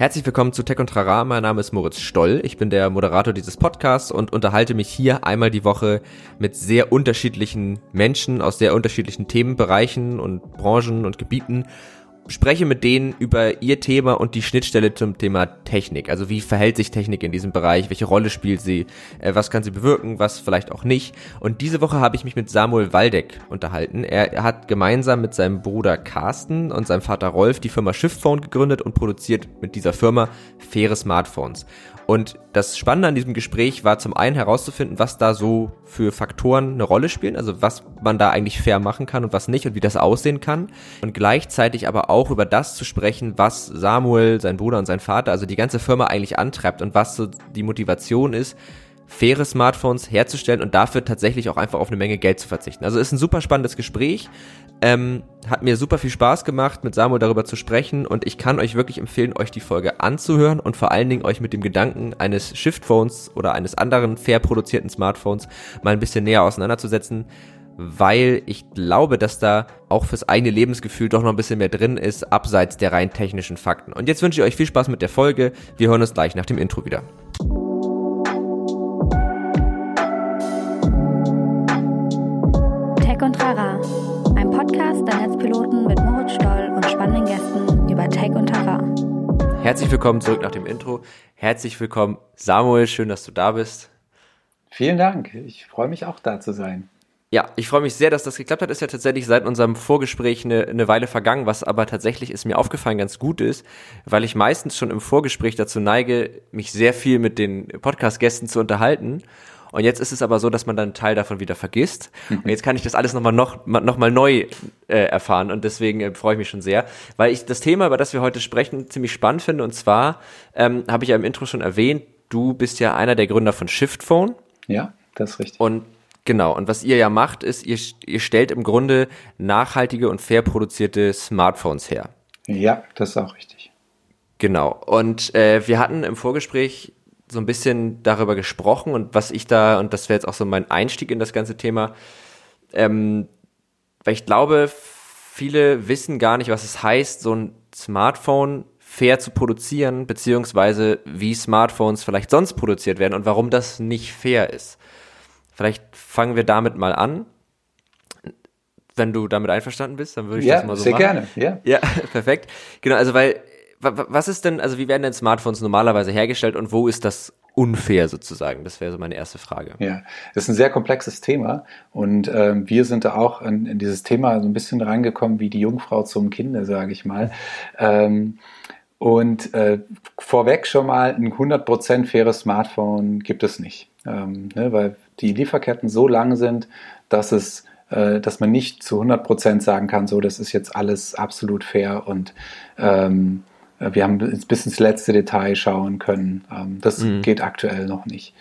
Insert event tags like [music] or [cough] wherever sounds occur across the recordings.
Herzlich willkommen zu Tech und Trara. Mein Name ist Moritz Stoll. Ich bin der Moderator dieses Podcasts und unterhalte mich hier einmal die Woche mit sehr unterschiedlichen Menschen aus sehr unterschiedlichen Themenbereichen und Branchen und Gebieten spreche mit denen über ihr Thema und die Schnittstelle zum Thema Technik. Also wie verhält sich Technik in diesem Bereich? Welche Rolle spielt sie? Äh, was kann sie bewirken? Was vielleicht auch nicht? Und diese Woche habe ich mich mit Samuel Waldeck unterhalten. Er hat gemeinsam mit seinem Bruder Carsten und seinem Vater Rolf die Firma Shiftphone gegründet und produziert mit dieser Firma faire Smartphones. Und das Spannende an diesem Gespräch war zum einen herauszufinden, was da so für Faktoren eine Rolle spielen, also was man da eigentlich fair machen kann und was nicht und wie das aussehen kann. Und gleichzeitig aber auch über das zu sprechen, was Samuel, sein Bruder und sein Vater, also die ganze Firma eigentlich antreibt und was so die Motivation ist, faire Smartphones herzustellen und dafür tatsächlich auch einfach auf eine Menge Geld zu verzichten. Also ist ein super spannendes Gespräch. Ähm, hat mir super viel Spaß gemacht, mit Samuel darüber zu sprechen und ich kann euch wirklich empfehlen, euch die Folge anzuhören und vor allen Dingen euch mit dem Gedanken eines Shift-Phones oder eines anderen fair produzierten Smartphones mal ein bisschen näher auseinanderzusetzen, weil ich glaube, dass da auch fürs eigene Lebensgefühl doch noch ein bisschen mehr drin ist, abseits der rein technischen Fakten. Und jetzt wünsche ich euch viel Spaß mit der Folge. Wir hören uns gleich nach dem Intro wieder. Tech und Rara Podcast der Netzpiloten mit Moritz Stoll und spannenden Gästen über Tech und Terra. Herzlich willkommen zurück nach dem Intro. Herzlich willkommen, Samuel. Schön, dass du da bist. Vielen Dank. Ich freue mich auch da zu sein. Ja, ich freue mich sehr, dass das geklappt hat. Ist ja tatsächlich seit unserem Vorgespräch eine, eine Weile vergangen, was aber tatsächlich ist mir aufgefallen ganz gut ist, weil ich meistens schon im Vorgespräch dazu neige, mich sehr viel mit den Podcast-Gästen zu unterhalten und jetzt ist es aber so, dass man dann einen Teil davon wieder vergisst. [laughs] Und jetzt kann ich das alles nochmal noch, noch mal neu äh, erfahren. Und deswegen äh, freue ich mich schon sehr, weil ich das Thema, über das wir heute sprechen, ziemlich spannend finde. Und zwar ähm, habe ich ja im Intro schon erwähnt, du bist ja einer der Gründer von Shiftphone. Ja, das ist richtig. Und Genau, und was ihr ja macht, ist, ihr, ihr stellt im Grunde nachhaltige und fair produzierte Smartphones her. Ja, das ist auch richtig. Genau, und äh, wir hatten im Vorgespräch so ein bisschen darüber gesprochen und was ich da, und das wäre jetzt auch so mein Einstieg in das ganze Thema, ähm, weil ich glaube, viele wissen gar nicht, was es heißt, so ein Smartphone fair zu produzieren, beziehungsweise wie Smartphones vielleicht sonst produziert werden und warum das nicht fair ist. Vielleicht fangen wir damit mal an. Wenn du damit einverstanden bist, dann würde ich ja, das mal so sehr machen. gerne, ja. Ja, [laughs] perfekt. Genau, also weil was ist denn, also wie werden denn Smartphones normalerweise hergestellt und wo ist das unfair sozusagen? Das wäre so meine erste Frage. Ja, das ist ein sehr komplexes Thema und äh, wir sind da auch in, in, dieses Thema so ein bisschen reingekommen wie die Jungfrau zum Kinde, sage ich mal. Ähm, und äh, vorweg schon mal ein 100% faires Smartphone gibt es nicht, ähm, ne, weil die Lieferketten so lang sind, dass es äh, dass man nicht zu 100% sagen kann, so das ist jetzt alles absolut fair und ähm, äh, wir haben bis ins letzte Detail schauen können. Ähm, das mhm. geht aktuell noch nicht.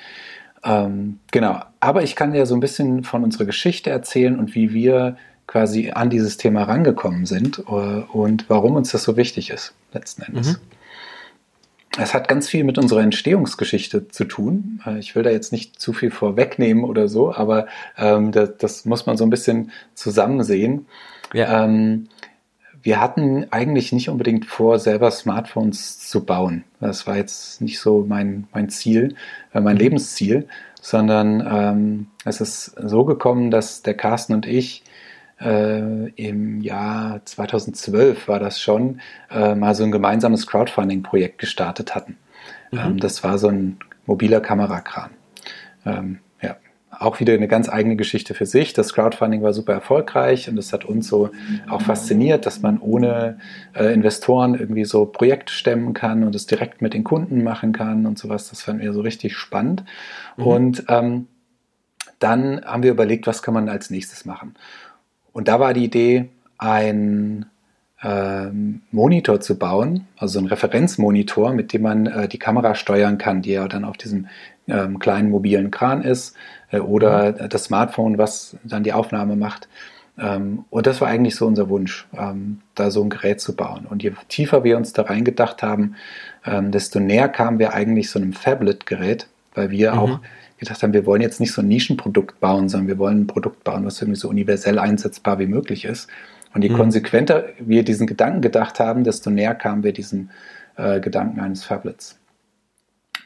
Ähm, genau, aber ich kann dir so ein bisschen von unserer Geschichte erzählen und wie wir quasi an dieses Thema rangekommen sind äh, und warum uns das so wichtig ist, letzten Endes. Mhm. Es hat ganz viel mit unserer Entstehungsgeschichte zu tun. Äh, ich will da jetzt nicht zu viel vorwegnehmen oder so, aber ähm, das, das, muss man so ein bisschen zusammen sehen. Ja. Ähm, wir hatten eigentlich nicht unbedingt vor, selber Smartphones zu bauen. Das war jetzt nicht so mein, mein Ziel, äh, mein mhm. Lebensziel, sondern ähm, es ist so gekommen, dass der Carsten und ich äh, im Jahr 2012 war das schon, äh, mal so ein gemeinsames Crowdfunding-Projekt gestartet hatten. Mhm. Ähm, das war so ein mobiler Kamerakran. Ähm, auch wieder eine ganz eigene Geschichte für sich. Das Crowdfunding war super erfolgreich und es hat uns so auch fasziniert, dass man ohne äh, Investoren irgendwie so Projekte stemmen kann und es direkt mit den Kunden machen kann und sowas. Das fanden wir so richtig spannend. Mhm. Und ähm, dann haben wir überlegt, was kann man als nächstes machen. Und da war die Idee, ein ähm, Monitor zu bauen, also ein Referenzmonitor, mit dem man äh, die Kamera steuern kann, die ja dann auf diesem ähm, kleinen mobilen Kran ist äh, oder mhm. das Smartphone, was dann die Aufnahme macht. Ähm, und das war eigentlich so unser Wunsch, ähm, da so ein Gerät zu bauen. Und je tiefer wir uns da reingedacht haben, ähm, desto näher kamen wir eigentlich so einem Fablet-Gerät, weil wir mhm. auch gedacht haben, wir wollen jetzt nicht so ein Nischenprodukt bauen, sondern wir wollen ein Produkt bauen, was irgendwie so universell einsetzbar wie möglich ist. Und je mhm. konsequenter wir diesen Gedanken gedacht haben, desto näher kamen wir diesem äh, Gedanken eines Phablets.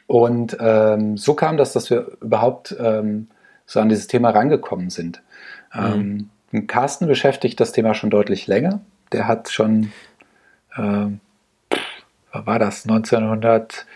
Und ähm, so kam das, dass wir überhaupt ähm, so an dieses Thema rangekommen sind. Mhm. Ähm, Carsten beschäftigt das Thema schon deutlich länger. Der hat schon, äh, war das, 1900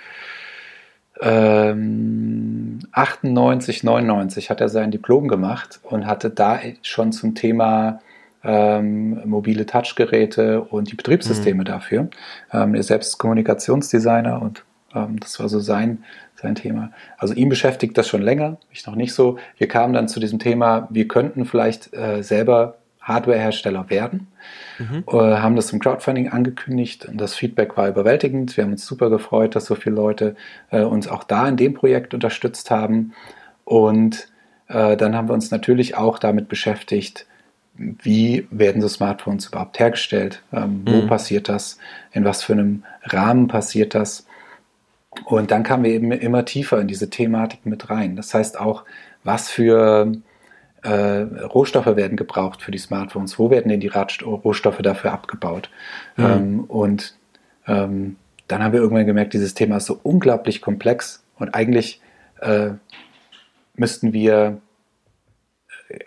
ähm, 98, 99 hat er sein Diplom gemacht und hatte da schon zum Thema ähm, mobile Touchgeräte und die Betriebssysteme mhm. dafür. Ähm, er selbst Kommunikationsdesigner und ähm, das war so sein, sein Thema. Also ihn beschäftigt das schon länger, ich noch nicht so. Wir kamen dann zu diesem Thema, wir könnten vielleicht äh, selber Hardwarehersteller werden. Mhm. Äh, haben das im Crowdfunding angekündigt und das Feedback war überwältigend. Wir haben uns super gefreut, dass so viele Leute äh, uns auch da in dem Projekt unterstützt haben. Und äh, dann haben wir uns natürlich auch damit beschäftigt, wie werden so Smartphones überhaupt hergestellt? Ähm, mhm. Wo passiert das? In was für einem Rahmen passiert das? Und dann kamen wir eben immer tiefer in diese Thematik mit rein. Das heißt auch, was für äh, Rohstoffe werden gebraucht für die Smartphones, wo werden denn die Rohstoffe dafür abgebaut? Mhm. Ähm, und ähm, dann haben wir irgendwann gemerkt, dieses Thema ist so unglaublich komplex und eigentlich äh, müssten wir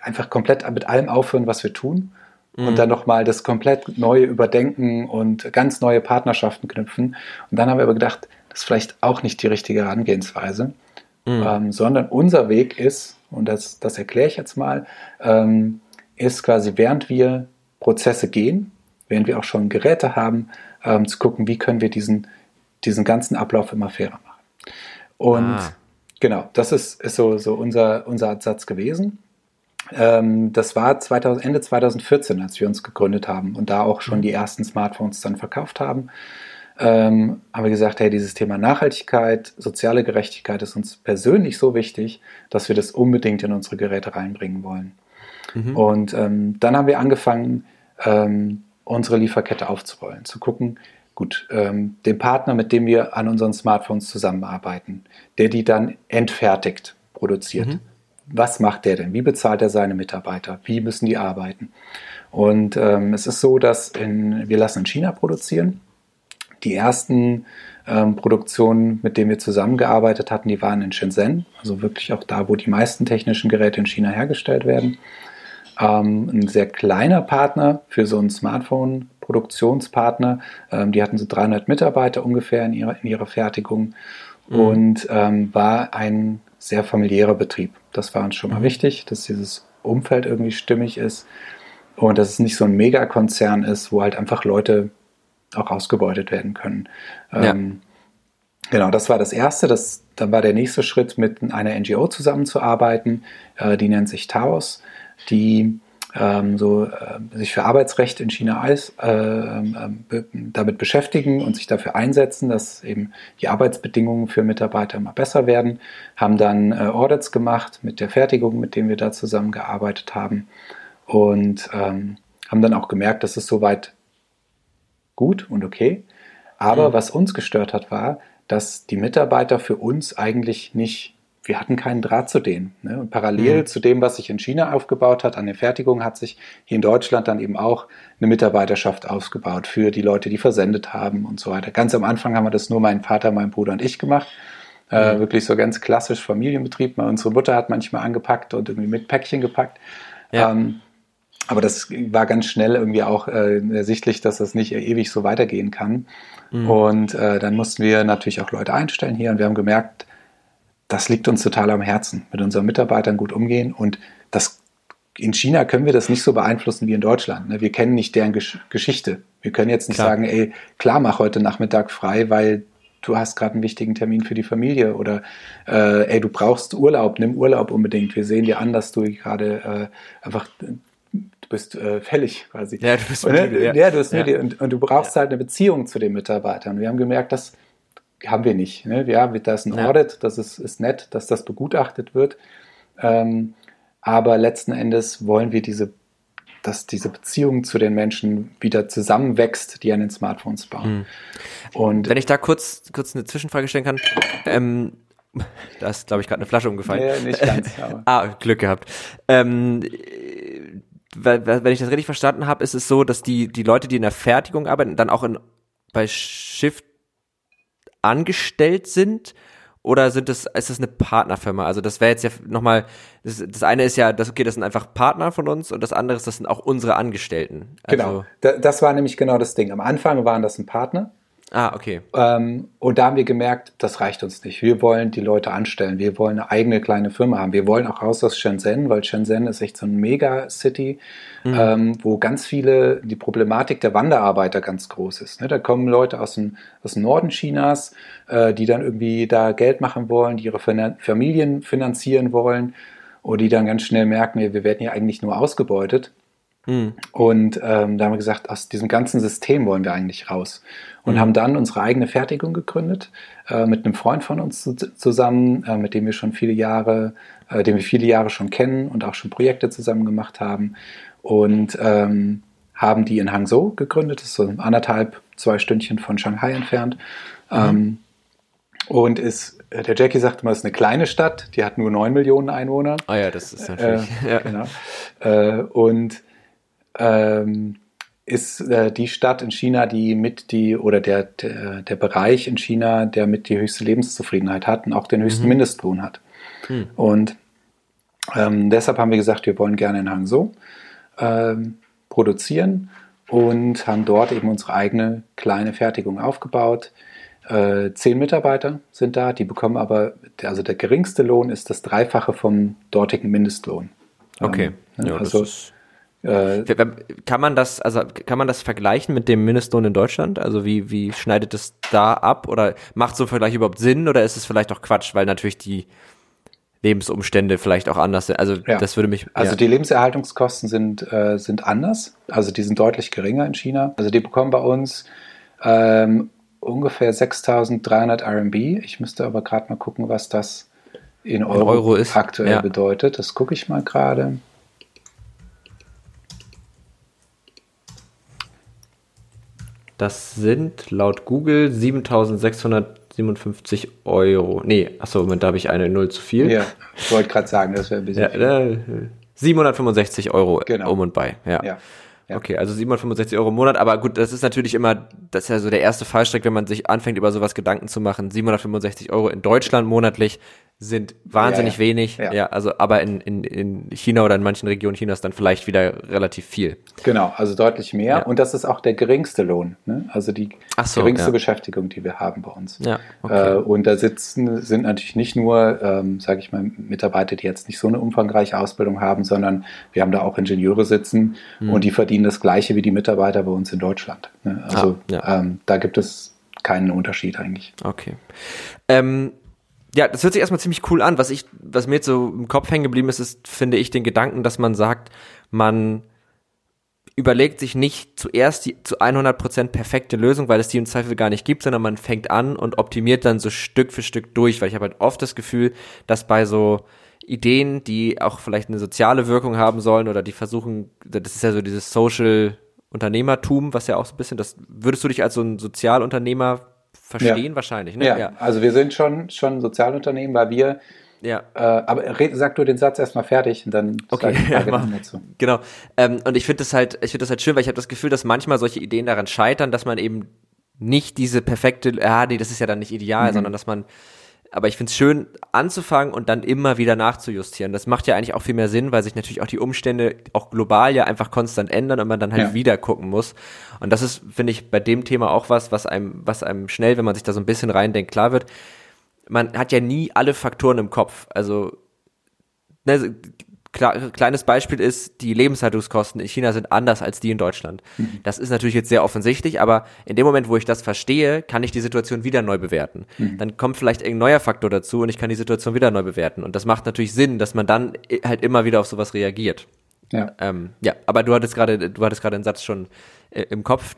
einfach komplett mit allem aufhören, was wir tun mhm. und dann nochmal das komplett neue überdenken und ganz neue Partnerschaften knüpfen. Und dann haben wir aber gedacht, das ist vielleicht auch nicht die richtige Herangehensweise, mhm. ähm, sondern unser Weg ist, und das, das erkläre ich jetzt mal, ähm, ist quasi, während wir Prozesse gehen, während wir auch schon Geräte haben, ähm, zu gucken, wie können wir diesen, diesen ganzen Ablauf immer fairer machen. Und ah. genau, das ist, ist so, so unser, unser Ansatz gewesen. Ähm, das war 2000, Ende 2014, als wir uns gegründet haben und da auch schon mhm. die ersten Smartphones dann verkauft haben ähm, haben wir gesagt, hey, dieses Thema Nachhaltigkeit, soziale Gerechtigkeit ist uns persönlich so wichtig, dass wir das unbedingt in unsere Geräte reinbringen wollen. Mhm. Und ähm, dann haben wir angefangen, ähm, unsere Lieferkette aufzurollen, zu gucken, gut, ähm, den Partner, mit dem wir an unseren Smartphones zusammenarbeiten, der die dann entfertigt, produziert. Mhm. Was macht der denn? Wie bezahlt er seine Mitarbeiter? Wie müssen die arbeiten? Und ähm, es ist so, dass in, wir lassen in China produzieren die ersten ähm, Produktionen, mit denen wir zusammengearbeitet hatten, die waren in Shenzhen, also wirklich auch da, wo die meisten technischen Geräte in China hergestellt werden. Ähm, ein sehr kleiner Partner für so einen Smartphone-Produktionspartner. Ähm, die hatten so 300 Mitarbeiter ungefähr in ihrer, in ihrer Fertigung mhm. und ähm, war ein sehr familiärer Betrieb. Das war uns schon mal mhm. wichtig, dass dieses Umfeld irgendwie stimmig ist und dass es nicht so ein Megakonzern ist, wo halt einfach Leute auch ausgebeutet werden können. Ja. Ähm, genau, das war das Erste. Das, dann war der nächste Schritt, mit einer NGO zusammenzuarbeiten. Äh, die nennt sich Taos, die ähm, so, äh, sich für Arbeitsrecht in China als, äh, ähm, damit beschäftigen und sich dafür einsetzen, dass eben die Arbeitsbedingungen für Mitarbeiter immer besser werden. Haben dann äh, Audits gemacht mit der Fertigung, mit dem wir da zusammengearbeitet haben und ähm, haben dann auch gemerkt, dass es soweit gut und okay. Aber mhm. was uns gestört hat, war, dass die Mitarbeiter für uns eigentlich nicht, wir hatten keinen Draht zu denen. Ne? Und parallel mhm. zu dem, was sich in China aufgebaut hat, an der Fertigung, hat sich hier in Deutschland dann eben auch eine Mitarbeiterschaft aufgebaut für die Leute, die versendet haben und so weiter. Ganz am Anfang haben wir das nur mein Vater, mein Bruder und ich gemacht. Äh, mhm. Wirklich so ganz klassisch Familienbetrieb. Unsere Mutter hat manchmal angepackt und irgendwie mit Päckchen gepackt. Ja. Ähm, aber das war ganz schnell irgendwie auch äh, ersichtlich, dass das nicht ewig so weitergehen kann. Mhm. Und äh, dann mussten wir natürlich auch Leute einstellen hier und wir haben gemerkt, das liegt uns total am Herzen, mit unseren Mitarbeitern gut umgehen. Und das in China können wir das nicht so beeinflussen wie in Deutschland. Ne? Wir kennen nicht deren Gesch Geschichte. Wir können jetzt nicht klar. sagen, ey, klar, mach heute Nachmittag frei, weil du hast gerade einen wichtigen Termin für die Familie oder äh, ey, du brauchst Urlaub, nimm Urlaub unbedingt. Wir sehen dir an, dass du gerade äh, einfach bist äh, fällig quasi. Ja, du bist müde. Ja. ja, du bist müde. Und, und, du brauchst ja. halt eine Beziehung zu den Mitarbeitern. Wir haben gemerkt, das haben wir nicht. Ne? Ja, da ist ein ja. Audit, das ist, ist nett, dass das begutachtet wird. Ähm, aber letzten Endes wollen wir diese, dass diese Beziehung zu den Menschen wieder zusammenwächst, die an den Smartphones bauen. Mhm. Und wenn ich da kurz, kurz eine Zwischenfrage stellen kann, ähm, [laughs] da ist, glaube ich, gerade eine Flasche umgefallen. Nee, nicht ganz. [laughs] Ah, Glück gehabt. Ähm, wenn ich das richtig verstanden habe, ist es so, dass die, die Leute, die in der Fertigung arbeiten, dann auch in, bei Shift angestellt sind oder sind das, ist das eine Partnerfirma? Also das wäre jetzt ja nochmal, das, das eine ist ja, das, okay, das sind einfach Partner von uns und das andere ist, das sind auch unsere Angestellten. Also, genau, da, das war nämlich genau das Ding. Am Anfang waren das ein Partner Ah, okay. Ähm, und da haben wir gemerkt, das reicht uns nicht. Wir wollen die Leute anstellen. Wir wollen eine eigene kleine Firma haben. Wir wollen auch raus aus Shenzhen, weil Shenzhen ist echt so ein Mega-City, mhm. ähm, wo ganz viele, die Problematik der Wanderarbeiter ganz groß ist. Ne? Da kommen Leute aus dem, aus dem Norden Chinas, äh, die dann irgendwie da Geld machen wollen, die ihre Familien finanzieren wollen und die dann ganz schnell merken, wir werden ja eigentlich nur ausgebeutet. Mhm. Und ähm, da haben wir gesagt, aus diesem ganzen System wollen wir eigentlich raus. Und mhm. haben dann unsere eigene Fertigung gegründet, äh, mit einem Freund von uns zu, zusammen, äh, mit dem wir schon viele Jahre, äh, den wir viele Jahre schon kennen und auch schon Projekte zusammen gemacht haben. Und ähm, haben die in Hangzhou gegründet, das ist so anderthalb, zwei Stündchen von Shanghai entfernt. Mhm. Ähm, und ist, der Jackie sagte mal, es ist eine kleine Stadt, die hat nur neun Millionen Einwohner. Ah ja, das ist natürlich. Äh, ja. Genau. Äh, und ähm, ist äh, die Stadt in China, die mit die oder der, der, der, Bereich in China, der mit die höchste Lebenszufriedenheit hat und auch den höchsten mhm. Mindestlohn hat. Mhm. Und ähm, deshalb haben wir gesagt, wir wollen gerne in Hangzhou ähm, produzieren und haben dort eben unsere eigene kleine Fertigung aufgebaut. Äh, zehn Mitarbeiter sind da, die bekommen aber, also der geringste Lohn ist das Dreifache vom dortigen Mindestlohn. Okay. Ähm, ja, also äh, kann man das, also kann man das vergleichen mit dem Mindestlohn in Deutschland? Also wie, wie schneidet es da ab? Oder macht so ein Vergleich überhaupt Sinn oder ist es vielleicht auch Quatsch, weil natürlich die Lebensumstände vielleicht auch anders sind? Also ja. das würde mich. Also ja. die Lebenserhaltungskosten sind, äh, sind anders, also die sind deutlich geringer in China. Also die bekommen bei uns ähm, ungefähr 6.300 RMB. Ich müsste aber gerade mal gucken, was das in Euro, in Euro ist. aktuell ja. bedeutet. Das gucke ich mal gerade. Das sind laut Google 7657 Euro. Nee, achso, Moment, da habe ich eine Null zu viel. Ja, ich wollte gerade sagen, das wäre ein bisschen. Ja, äh, 765 Euro genau. um und bei. Ja. ja. Okay, also 765 Euro im Monat, aber gut, das ist natürlich immer, das ist ja so der erste Fallstrick, wenn man sich anfängt, über sowas Gedanken zu machen. 765 Euro in Deutschland monatlich sind wahnsinnig ja, ja. wenig. Ja. ja. also aber in, in, in China oder in manchen Regionen Chinas dann vielleicht wieder relativ viel. Genau, also deutlich mehr. Und das ist auch der geringste Lohn, ne? also die so, geringste Beschäftigung, die wir haben bei uns. Ja, okay. Äh, und da sitzen sind natürlich nicht nur, ähm, sage ich mal, Mitarbeiter, die jetzt nicht so eine umfangreiche Ausbildung haben, sondern wir haben da auch Ingenieure sitzen mhm. und die verdienen das Gleiche wie die Mitarbeiter bei uns in Deutschland. Ne? Also ah, ähm, da gibt es keinen Unterschied eigentlich. Okay. Ähm, ja, das hört sich erstmal ziemlich cool an. Was ich, was mir jetzt so im Kopf hängen geblieben ist, ist, finde ich, den Gedanken, dass man sagt, man überlegt sich nicht zuerst die zu 100% perfekte Lösung, weil es die im Zweifel gar nicht gibt, sondern man fängt an und optimiert dann so Stück für Stück durch, weil ich habe halt oft das Gefühl, dass bei so Ideen, die auch vielleicht eine soziale Wirkung haben sollen oder die versuchen, das ist ja so dieses Social Unternehmertum, was ja auch so ein bisschen, das würdest du dich als so ein Sozialunternehmer verstehen ja. wahrscheinlich, ne? Ja. ja. also wir sind schon, schon Sozialunternehmen, weil wir ja. Äh, aber red, sag du den Satz erstmal fertig und dann okay, ja, [laughs] dazu. Genau. Ähm, und ich finde das halt, ich finde das halt schön, weil ich habe das Gefühl, dass manchmal solche Ideen daran scheitern, dass man eben nicht diese perfekte, ja, nee, das ist ja dann nicht ideal, mhm. sondern dass man aber ich finde es schön anzufangen und dann immer wieder nachzujustieren. Das macht ja eigentlich auch viel mehr Sinn, weil sich natürlich auch die Umstände auch global ja einfach konstant ändern und man dann halt ja. wieder gucken muss. Und das ist, finde ich, bei dem Thema auch was, was einem, was einem schnell, wenn man sich da so ein bisschen reindenkt, klar wird. Man hat ja nie alle Faktoren im Kopf. Also ne, kleines Beispiel ist, die Lebenshaltungskosten in China sind anders als die in Deutschland. Mhm. Das ist natürlich jetzt sehr offensichtlich, aber in dem Moment, wo ich das verstehe, kann ich die Situation wieder neu bewerten. Mhm. Dann kommt vielleicht ein neuer Faktor dazu und ich kann die Situation wieder neu bewerten. Und das macht natürlich Sinn, dass man dann halt immer wieder auf sowas reagiert. Ja. Ähm, ja, aber du hattest gerade, du hattest gerade einen Satz schon äh, im Kopf.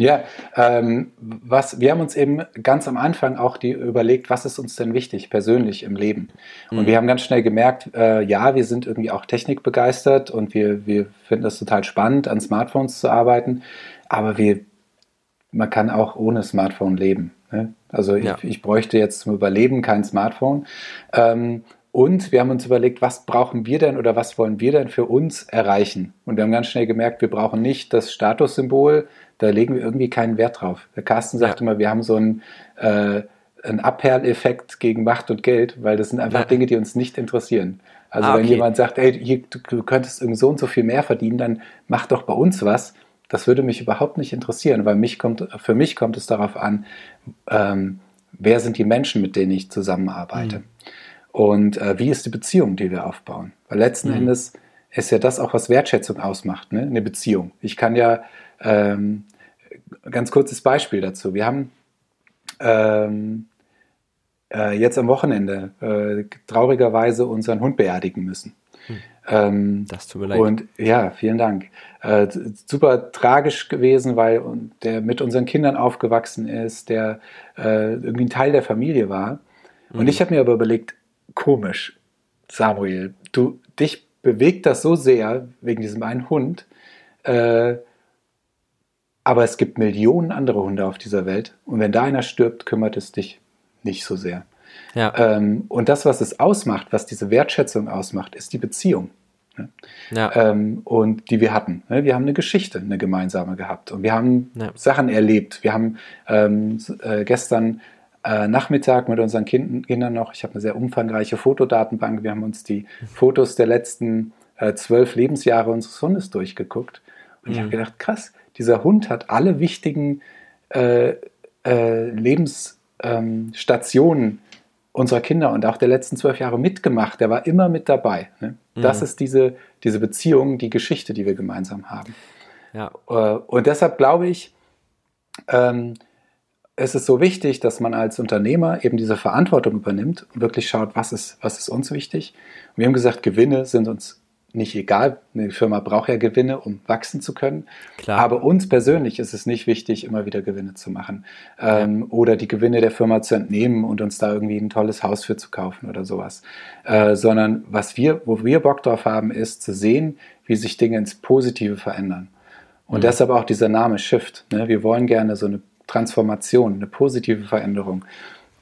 Ja, ähm, was, wir haben uns eben ganz am Anfang auch die überlegt, was ist uns denn wichtig persönlich im Leben? Und mhm. wir haben ganz schnell gemerkt, äh, ja, wir sind irgendwie auch technikbegeistert und wir, wir finden das total spannend, an Smartphones zu arbeiten, aber wir, man kann auch ohne Smartphone leben. Ne? Also ja. ich, ich, bräuchte jetzt zum Überleben kein Smartphone. Ähm, und wir haben uns überlegt, was brauchen wir denn oder was wollen wir denn für uns erreichen? Und wir haben ganz schnell gemerkt, wir brauchen nicht das Statussymbol, da legen wir irgendwie keinen Wert drauf. Der Carsten sagt ja. immer, wir haben so ein, äh, ein Abperleffekt gegen Macht und Geld, weil das sind einfach ja. Dinge, die uns nicht interessieren. Also ah, okay. wenn jemand sagt, ey, hier, du, du könntest irgend so und so viel mehr verdienen, dann mach doch bei uns was. Das würde mich überhaupt nicht interessieren, weil mich kommt, für mich kommt es darauf an, ähm, wer sind die Menschen, mit denen ich zusammenarbeite. Mhm. Und äh, wie ist die Beziehung, die wir aufbauen? Weil letzten mhm. Endes ist ja das auch, was Wertschätzung ausmacht, ne? eine Beziehung. Ich kann ja, ähm, ganz kurzes Beispiel dazu. Wir haben ähm, äh, jetzt am Wochenende äh, traurigerweise unseren Hund beerdigen müssen. Hm. Ähm, das tut mir leid. Und ja, vielen Dank. Äh, super tragisch gewesen, weil der mit unseren Kindern aufgewachsen ist, der äh, irgendwie ein Teil der Familie war. Und mhm. ich habe mir aber überlegt, komisch, Samuel, du dich bewegt das so sehr wegen diesem einen Hund. Äh, aber es gibt Millionen andere Hunde auf dieser Welt. Und wenn da einer stirbt, kümmert es dich nicht so sehr. Ja. Ähm, und das, was es ausmacht, was diese Wertschätzung ausmacht, ist die Beziehung. Ne? Ja. Ähm, und die wir hatten. Ne? Wir haben eine Geschichte, eine gemeinsame gehabt. Und wir haben ja. Sachen erlebt. Wir haben ähm, äh, gestern äh, Nachmittag mit unseren kind Kindern noch, ich habe eine sehr umfangreiche Fotodatenbank, wir haben uns die Fotos der letzten äh, zwölf Lebensjahre unseres Hundes durchgeguckt. Und mhm. ich habe gedacht, krass, dieser Hund hat alle wichtigen äh, äh, Lebensstationen ähm, unserer Kinder und auch der letzten zwölf Jahre mitgemacht. Der war immer mit dabei. Ne? Mhm. Das ist diese, diese Beziehung, die Geschichte, die wir gemeinsam haben. Ja. Äh, und deshalb glaube ich, ähm, es ist so wichtig, dass man als Unternehmer eben diese Verantwortung übernimmt und wirklich schaut, was ist, was ist uns wichtig. Und wir haben gesagt, Gewinne sind uns nicht egal. Eine Firma braucht ja Gewinne, um wachsen zu können. Klar. Aber uns persönlich ist es nicht wichtig, immer wieder Gewinne zu machen ähm, ja. oder die Gewinne der Firma zu entnehmen und uns da irgendwie ein tolles Haus für zu kaufen oder sowas. Äh, sondern was wir, wo wir Bock drauf haben, ist zu sehen, wie sich Dinge ins Positive verändern. Und mhm. deshalb auch dieser Name Shift. Ne? Wir wollen gerne so eine Transformation, eine positive Veränderung.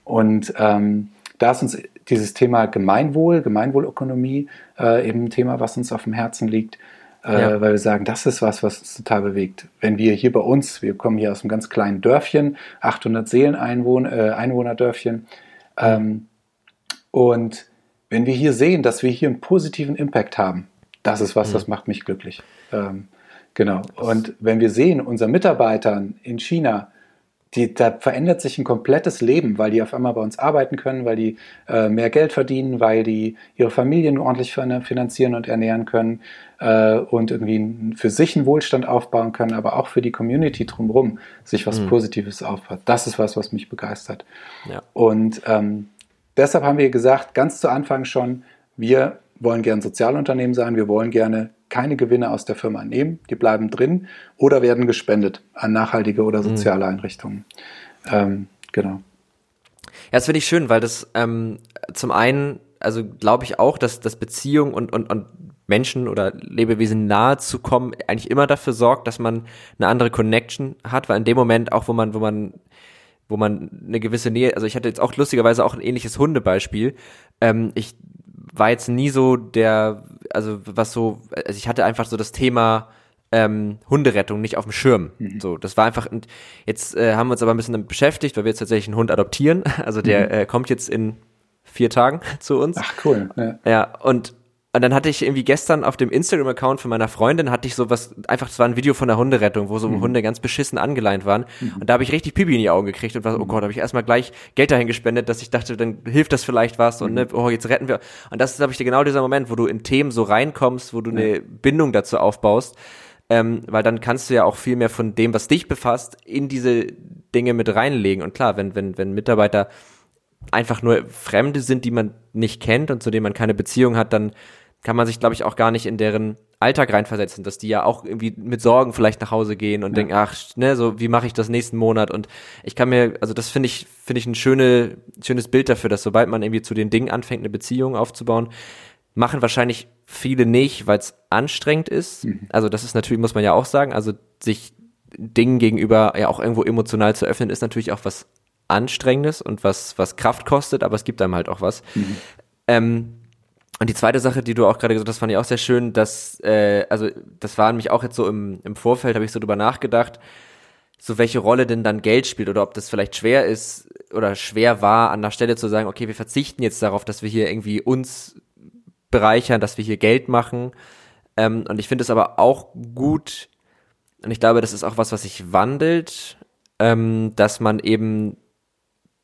Und ähm, da ist uns dieses Thema Gemeinwohl, Gemeinwohlökonomie äh, eben ein Thema, was uns auf dem Herzen liegt, äh, ja. weil wir sagen, das ist was, was uns total bewegt. Wenn wir hier bei uns, wir kommen hier aus einem ganz kleinen Dörfchen, 800 Seelen Einwohner, äh, Einwohnerdörfchen, ähm, und wenn wir hier sehen, dass wir hier einen positiven Impact haben, das ist was, mhm. das macht mich glücklich. Ähm, genau. Und wenn wir sehen, unseren Mitarbeitern in China, die, da verändert sich ein komplettes Leben, weil die auf einmal bei uns arbeiten können, weil die äh, mehr Geld verdienen, weil die ihre Familien ordentlich finanzieren und ernähren können äh, und irgendwie für sich einen Wohlstand aufbauen können, aber auch für die Community drumherum sich was mhm. Positives aufbaut. Das ist was, was mich begeistert. Ja. Und ähm, deshalb haben wir gesagt, ganz zu Anfang schon, wir wollen gern Sozialunternehmen sein, wir wollen gerne keine Gewinne aus der Firma nehmen, die bleiben drin oder werden gespendet an nachhaltige oder mhm. soziale mhm. Einrichtungen. Ähm, genau. Ja, das finde ich schön, weil das ähm, zum einen, also glaube ich auch, dass, dass Beziehung und, und, und Menschen oder Lebewesen nahe zu kommen, eigentlich immer dafür sorgt, dass man eine andere Connection hat, weil in dem Moment auch, wo man, wo man wo man eine gewisse Nähe, also ich hatte jetzt auch lustigerweise auch ein ähnliches Hundebeispiel. Ähm, ich war jetzt nie so der, also was so, also ich hatte einfach so das Thema ähm, Hunderettung nicht auf dem Schirm. Mhm. So, das war einfach. Und jetzt äh, haben wir uns aber ein bisschen damit beschäftigt, weil wir jetzt tatsächlich einen Hund adoptieren. [laughs] Also der mhm. äh, kommt jetzt in vier Tagen [laughs] zu uns. Ach cool. Ja, ja und und dann hatte ich irgendwie gestern auf dem Instagram-Account von meiner Freundin hatte ich so was, einfach, das war ein Video von der Hunderettung, wo so mhm. Hunde ganz beschissen angeleint waren. Mhm. Und da habe ich richtig Pipi in die Augen gekriegt und war so, oh mhm. Gott, habe ich erstmal gleich Geld dahin gespendet, dass ich dachte, dann hilft das vielleicht was und ne, mhm. oh, jetzt retten wir. Und das ist, glaube ich, genau dieser Moment, wo du in Themen so reinkommst, wo du eine ja. Bindung dazu aufbaust. Ähm, weil dann kannst du ja auch viel mehr von dem, was dich befasst, in diese Dinge mit reinlegen. Und klar, wenn, wenn, wenn Mitarbeiter einfach nur Fremde sind, die man nicht kennt und zu denen man keine Beziehung hat, dann kann man sich, glaube ich, auch gar nicht in deren Alltag reinversetzen, dass die ja auch irgendwie mit Sorgen vielleicht nach Hause gehen und ja. denken, ach, ne, so wie mache ich das nächsten Monat? Und ich kann mir, also das finde ich, finde ich ein schöne, schönes Bild dafür, dass sobald man irgendwie zu den Dingen anfängt, eine Beziehung aufzubauen, machen wahrscheinlich viele nicht, weil es anstrengend ist. Mhm. Also das ist natürlich, muss man ja auch sagen, also sich Dingen gegenüber ja auch irgendwo emotional zu öffnen, ist natürlich auch was Anstrengendes und was, was Kraft kostet, aber es gibt einem halt auch was. Mhm. Ähm, und die zweite Sache, die du auch gerade gesagt hast, fand ich auch sehr schön, dass, äh, also das war nämlich auch jetzt so im, im Vorfeld, habe ich so drüber nachgedacht, so welche Rolle denn dann Geld spielt oder ob das vielleicht schwer ist oder schwer war, an der Stelle zu sagen, okay, wir verzichten jetzt darauf, dass wir hier irgendwie uns bereichern, dass wir hier Geld machen. Ähm, und ich finde es aber auch gut, und ich glaube, das ist auch was, was sich wandelt, ähm, dass man eben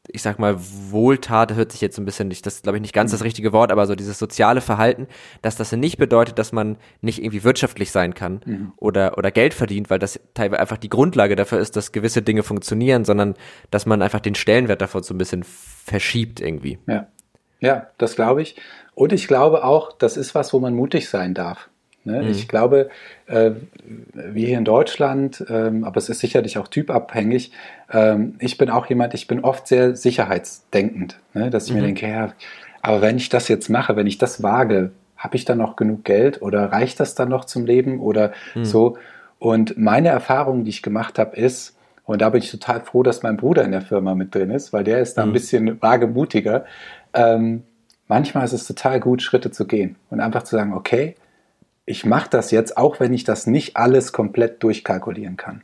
ich sag mal, Wohltat hört sich jetzt ein bisschen nicht, das glaube ich nicht ganz das richtige Wort, aber so dieses soziale Verhalten, dass das nicht bedeutet, dass man nicht irgendwie wirtschaftlich sein kann mhm. oder, oder Geld verdient, weil das teilweise einfach die Grundlage dafür ist, dass gewisse Dinge funktionieren, sondern dass man einfach den Stellenwert davon so ein bisschen verschiebt irgendwie. Ja. Ja, das glaube ich. Und ich glaube auch, das ist was, wo man mutig sein darf. Ne? Mhm. Ich glaube, äh, wie hier in Deutschland, ähm, aber es ist sicherlich auch typabhängig. Ähm, ich bin auch jemand, ich bin oft sehr sicherheitsdenkend, ne? dass ich mhm. mir denke, ja, aber wenn ich das jetzt mache, wenn ich das wage, habe ich dann noch genug Geld oder reicht das dann noch zum Leben oder mhm. so? Und meine Erfahrung, die ich gemacht habe, ist, und da bin ich total froh, dass mein Bruder in der Firma mit drin ist, weil der ist da ein mhm. bisschen wagemutiger. Ähm, manchmal ist es total gut, Schritte zu gehen und einfach zu sagen, okay, ich mache das jetzt, auch wenn ich das nicht alles komplett durchkalkulieren kann.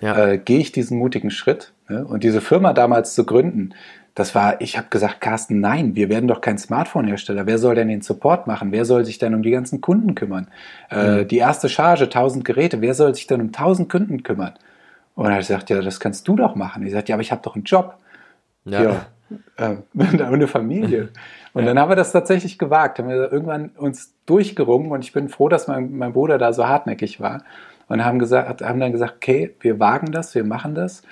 Ja. Äh, Gehe ich diesen mutigen Schritt ne? und diese Firma damals zu gründen, das war, ich habe gesagt, Carsten, nein, wir werden doch kein Smartphone-Hersteller. Wer soll denn den Support machen? Wer soll sich denn um die ganzen Kunden kümmern? Äh, mhm. die erste Charge, 1000 Geräte, wer soll sich denn um 1000 Kunden kümmern? Und er hat gesagt, ja, das kannst du doch machen. Ich sagte, ja, aber ich habe doch einen Job. Ja. ja äh, [laughs] eine Familie. [laughs] Und ja. dann haben wir das tatsächlich gewagt, haben wir irgendwann uns durchgerungen und ich bin froh, dass mein, mein Bruder da so hartnäckig war und haben gesagt, haben dann gesagt, okay, wir wagen das, wir machen das.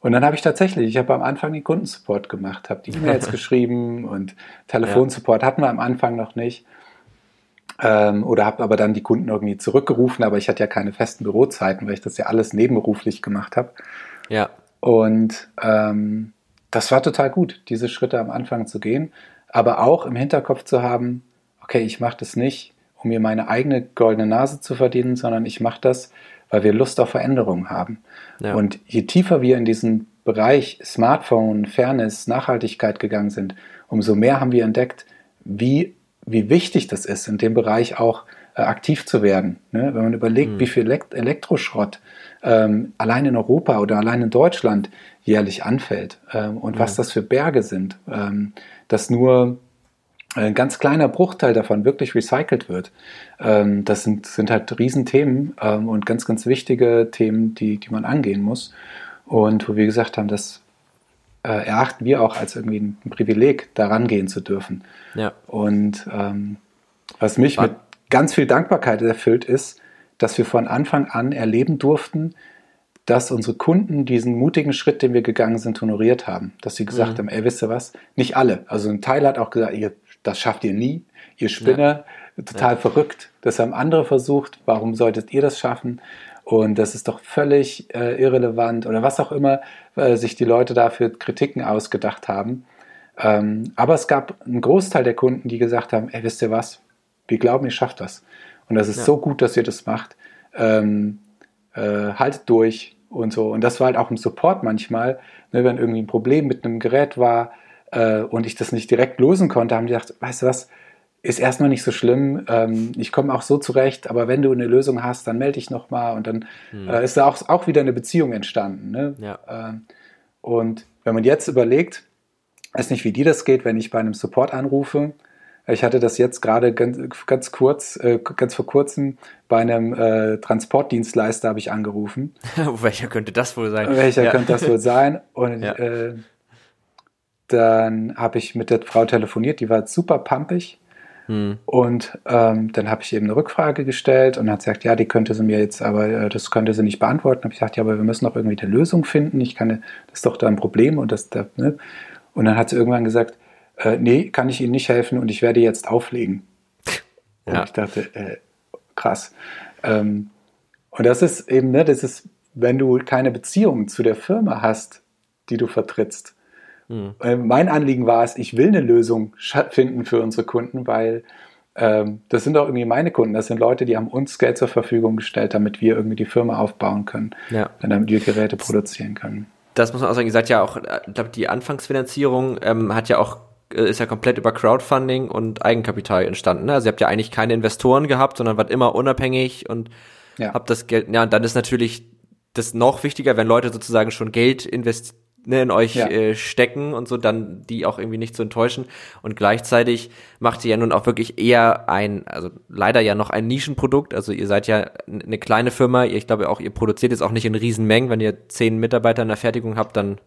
Und dann habe ich tatsächlich, ich habe am Anfang den Kundensupport gemacht, habe die E-Mails [laughs] geschrieben und Telefonsupport hatten wir am Anfang noch nicht. Ähm, oder habe aber dann die Kunden irgendwie zurückgerufen, aber ich hatte ja keine festen Bürozeiten, weil ich das ja alles nebenberuflich gemacht habe. Ja. Und ähm, das war total gut, diese Schritte am Anfang zu gehen, aber auch im Hinterkopf zu haben, okay, ich mache das nicht, um mir meine eigene goldene Nase zu verdienen, sondern ich mache das, weil wir Lust auf Veränderungen haben. Ja. Und je tiefer wir in diesen Bereich Smartphone, Fairness, Nachhaltigkeit gegangen sind, umso mehr haben wir entdeckt, wie, wie wichtig das ist, in dem Bereich auch äh, aktiv zu werden. Ne? Wenn man überlegt, mhm. wie viel Elekt Elektroschrott ähm, allein in Europa oder allein in Deutschland jährlich anfällt ähm, und mhm. was das für Berge sind, ähm, dass nur ein ganz kleiner Bruchteil davon wirklich recycelt wird. Ähm, das sind, sind halt Riesenthemen ähm, und ganz, ganz wichtige Themen, die, die man angehen muss. Und wo wir gesagt haben, das äh, erachten wir auch als irgendwie ein, Privileg, daran gehen zu dürfen. Ja. Und ähm, was mich mit ganz viel Dankbarkeit erfüllt ist, dass wir von Anfang an erleben durften, dass unsere Kunden diesen mutigen Schritt, den wir gegangen sind, honoriert haben. Dass sie gesagt mhm. haben, ey, wisst ihr was? Nicht alle. Also ein Teil hat auch gesagt, ihr, das schafft ihr nie, ihr Spinner, ja. total ja. verrückt. Das haben andere versucht, warum solltet ihr das schaffen? Und das ist doch völlig äh, irrelevant oder was auch immer äh, sich die Leute da für Kritiken ausgedacht haben. Ähm, aber es gab einen Großteil der Kunden, die gesagt haben, ey, wisst ihr was? Wir glauben, ihr schafft das. Und das ist ja. so gut, dass ihr das macht. Ähm, äh, haltet durch, und so. Und das war halt auch im Support manchmal, ne, wenn irgendwie ein Problem mit einem Gerät war äh, und ich das nicht direkt lösen konnte, haben die gedacht, weißt du was, ist erstmal nicht so schlimm, ähm, ich komme auch so zurecht, aber wenn du eine Lösung hast, dann melde dich nochmal und dann hm. äh, ist da auch, auch wieder eine Beziehung entstanden. Ne? Ja. Ähm, und wenn man jetzt überlegt, weiß nicht, wie dir das geht, wenn ich bei einem Support anrufe ich hatte das jetzt gerade ganz, ganz kurz, äh, ganz vor kurzem bei einem äh, Transportdienstleister habe ich angerufen. [laughs] Welcher könnte das wohl sein? Welcher ja. könnte das wohl sein? Und ja. äh, dann habe ich mit der Frau telefoniert, die war super pumpig. Hm. Und ähm, dann habe ich eben eine Rückfrage gestellt und hat gesagt, ja, die könnte sie mir jetzt, aber äh, das könnte sie nicht beantworten. Habe ich gesagt, ja, aber wir müssen doch irgendwie eine Lösung finden. Ich kann, das ist doch da ein Problem und das, da, ne? Und dann hat sie irgendwann gesagt, äh, nee, kann ich Ihnen nicht helfen und ich werde jetzt auflegen. Ja. Und ich dachte, äh, krass. Ähm, und das ist eben, ne, das ist, wenn du keine Beziehung zu der Firma hast, die du vertrittst. Mhm. Äh, mein Anliegen war es, ich will eine Lösung finden für unsere Kunden, weil ähm, das sind auch irgendwie meine Kunden. Das sind Leute, die haben uns Geld zur Verfügung gestellt, damit wir irgendwie die Firma aufbauen können, ja. damit wir Geräte produzieren können. Das muss man auch sagen. Ihr seid ja auch, ich glaube, die Anfangsfinanzierung ähm, hat ja auch äh, ist ja komplett über Crowdfunding und Eigenkapital entstanden. Ne? Also ihr habt ja eigentlich keine Investoren gehabt, sondern wart immer unabhängig und ja. habt das Geld. Ja, und dann ist natürlich das noch wichtiger, wenn Leute sozusagen schon Geld investieren ne, in euch ja. äh, stecken und so, dann die auch irgendwie nicht zu enttäuschen. Und gleichzeitig macht ihr ja nun auch wirklich eher ein, also leider ja noch ein Nischenprodukt. Also ihr seid ja eine kleine Firma. Ich glaube auch, ihr produziert jetzt auch nicht in Riesenmengen. Wenn ihr zehn Mitarbeiter in der Fertigung habt, dann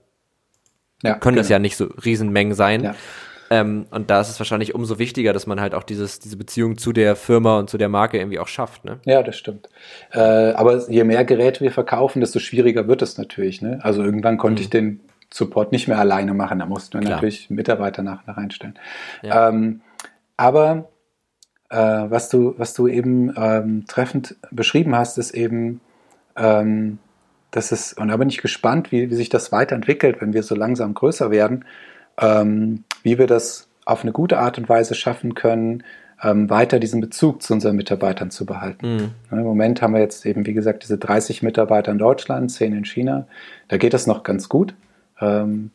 ja, können genau. das ja nicht so Riesenmengen sein. Ja. Ähm, und da ist es wahrscheinlich umso wichtiger, dass man halt auch dieses, diese Beziehung zu der Firma und zu der Marke irgendwie auch schafft. Ne? Ja, das stimmt. Äh, aber je mehr Geräte wir verkaufen, desto schwieriger wird es natürlich. Ne? Also irgendwann konnte mhm. ich den Support nicht mehr alleine machen. Da mussten wir Klar. natürlich Mitarbeiter nach, nach einstellen. Ja. Ähm, aber äh, was, du, was du eben ähm, treffend beschrieben hast, ist eben, ähm, dass es, und da bin ich gespannt, wie, wie sich das weiterentwickelt, wenn wir so langsam größer werden, ähm, wie wir das auf eine gute Art und Weise schaffen können, ähm, weiter diesen Bezug zu unseren Mitarbeitern zu behalten. Mhm. Im Moment haben wir jetzt eben, wie gesagt, diese 30 Mitarbeiter in Deutschland, 10 in China. Da geht das noch ganz gut. Ähm,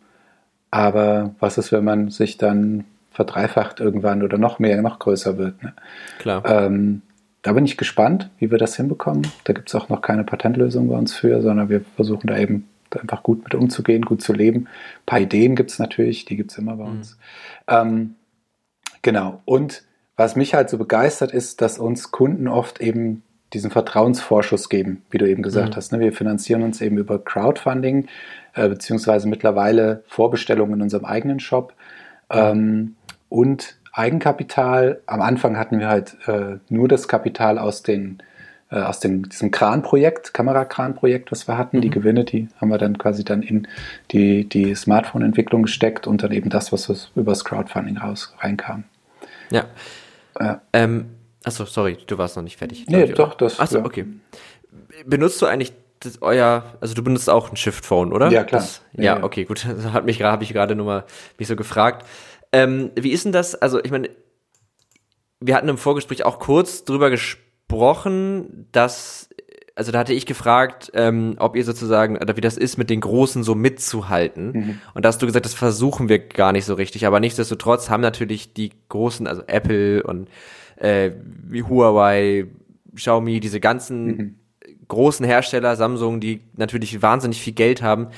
aber was ist, wenn man sich dann verdreifacht irgendwann oder noch mehr, noch größer wird? Ne? Klar. Ähm, da bin ich gespannt, wie wir das hinbekommen. Da gibt es auch noch keine Patentlösung bei uns für, sondern wir versuchen da eben einfach gut mit umzugehen, gut zu leben. Ein paar Ideen gibt es natürlich, die gibt es immer bei mhm. uns. Ähm, genau. Und was mich halt so begeistert ist, dass uns Kunden oft eben diesen Vertrauensvorschuss geben, wie du eben gesagt mhm. hast. Ne? Wir finanzieren uns eben über Crowdfunding äh, beziehungsweise mittlerweile Vorbestellungen in unserem eigenen Shop ähm, und Eigenkapital. Am Anfang hatten wir halt äh, nur das Kapital aus den äh, aus dem, diesem Kran-Projekt, Kamerakran-Projekt, was wir hatten. Mhm. Die Gewinne, die haben wir dann quasi dann in die, die Smartphone-Entwicklung gesteckt und dann eben das, was übers Crowdfunding raus reinkam. Ja. Äh, ähm, achso, sorry, du warst noch nicht fertig. Nee, doch, das. Achso, ja. okay. Benutzt du eigentlich euer, also du benutzt auch ein Shift Phone, oder? Ja, klar. Das, ja, ja, okay, gut. [laughs] Das hat mich habe ich gerade nur mal mich so gefragt. Ähm, wie ist denn das? Also, ich meine, wir hatten im Vorgespräch auch kurz drüber gesprochen, dass, also da hatte ich gefragt, ähm, ob ihr sozusagen, oder wie das ist, mit den Großen so mitzuhalten. Mhm. Und da hast du gesagt, das versuchen wir gar nicht so richtig. Aber nichtsdestotrotz haben natürlich die Großen, also Apple und äh, wie Huawei, Xiaomi, diese ganzen mhm großen Hersteller, Samsung, die natürlich wahnsinnig viel Geld haben.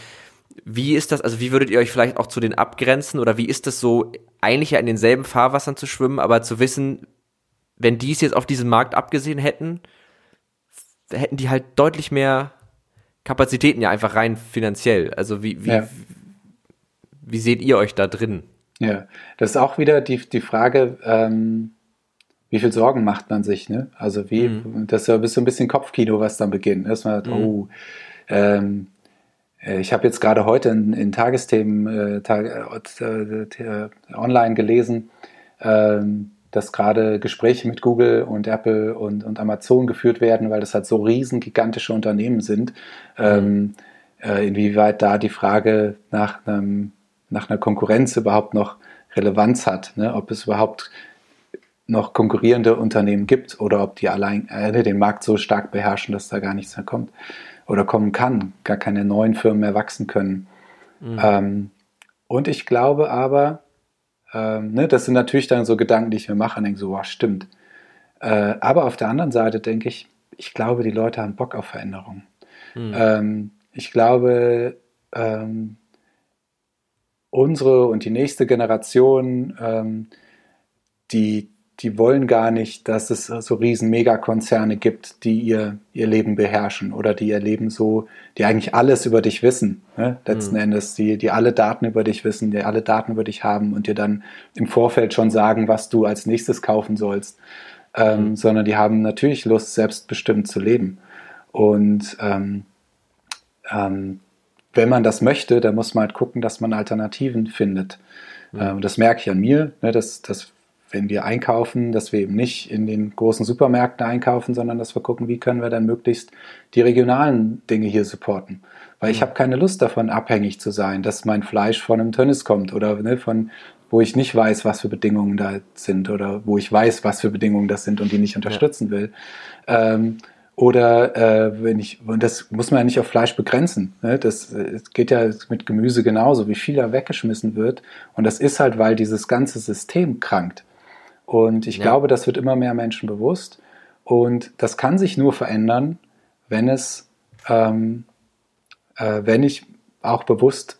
Wie ist das, also wie würdet ihr euch vielleicht auch zu den abgrenzen oder wie ist das so, eigentlich ja in denselben Fahrwassern zu schwimmen, aber zu wissen, wenn die es jetzt auf diesem Markt abgesehen hätten, hätten die halt deutlich mehr Kapazitäten ja einfach rein finanziell. Also wie, wie, ja. wie seht ihr euch da drin? Ja, das ist auch wieder die, die Frage, ähm, wie viel Sorgen macht man sich, ne? Also wie, mhm. das ist so ein bisschen Kopfkino, was dann beginnt. Erstmal, mhm. oh, ähm, äh, ich habe jetzt gerade heute in, in Tagesthemen äh, Tag, äh, äh, online gelesen, ähm, dass gerade Gespräche mit Google und Apple und, und Amazon geführt werden, weil das halt so riesen gigantische Unternehmen sind. Ähm, mhm. äh, inwieweit da die Frage nach, einem, nach einer Konkurrenz überhaupt noch Relevanz hat, ne? ob es überhaupt noch konkurrierende Unternehmen gibt oder ob die allein äh, den Markt so stark beherrschen, dass da gar nichts mehr kommt oder kommen kann, gar keine neuen Firmen mehr wachsen können. Mhm. Ähm, und ich glaube aber, ähm, ne, das sind natürlich dann so Gedanken, die ich mir mache und denke so, wow, stimmt. Äh, aber auf der anderen Seite denke ich, ich glaube, die Leute haben Bock auf Veränderung. Mhm. Ähm, ich glaube, ähm, unsere und die nächste Generation, ähm, die, die wollen gar nicht, dass es so riesen Megakonzerne gibt, die ihr, ihr Leben beherrschen oder die ihr Leben so, die eigentlich alles über dich wissen, ne? letzten mhm. Endes, die, die alle Daten über dich wissen, die alle Daten über dich haben und dir dann im Vorfeld schon sagen, was du als nächstes kaufen sollst, ähm, mhm. sondern die haben natürlich Lust, selbstbestimmt zu leben. Und ähm, ähm, wenn man das möchte, dann muss man halt gucken, dass man Alternativen findet. Mhm. Ähm, das merke ich an mir, ne, dass, dass wenn wir einkaufen, dass wir eben nicht in den großen Supermärkten einkaufen, sondern dass wir gucken, wie können wir dann möglichst die regionalen Dinge hier supporten. Weil ich mhm. habe keine Lust davon, abhängig zu sein, dass mein Fleisch von einem Tönnis kommt oder ne, von wo ich nicht weiß, was für Bedingungen da sind oder wo ich weiß, was für Bedingungen das sind und die nicht unterstützen will. Ähm, oder äh, wenn ich, und das muss man ja nicht auf Fleisch begrenzen. Ne? Das, das geht ja mit Gemüse genauso, wie viel da weggeschmissen wird. Und das ist halt, weil dieses ganze System krankt. Und ich ja. glaube, das wird immer mehr Menschen bewusst. Und das kann sich nur verändern, wenn es, ähm, äh, wenn ich auch bewusst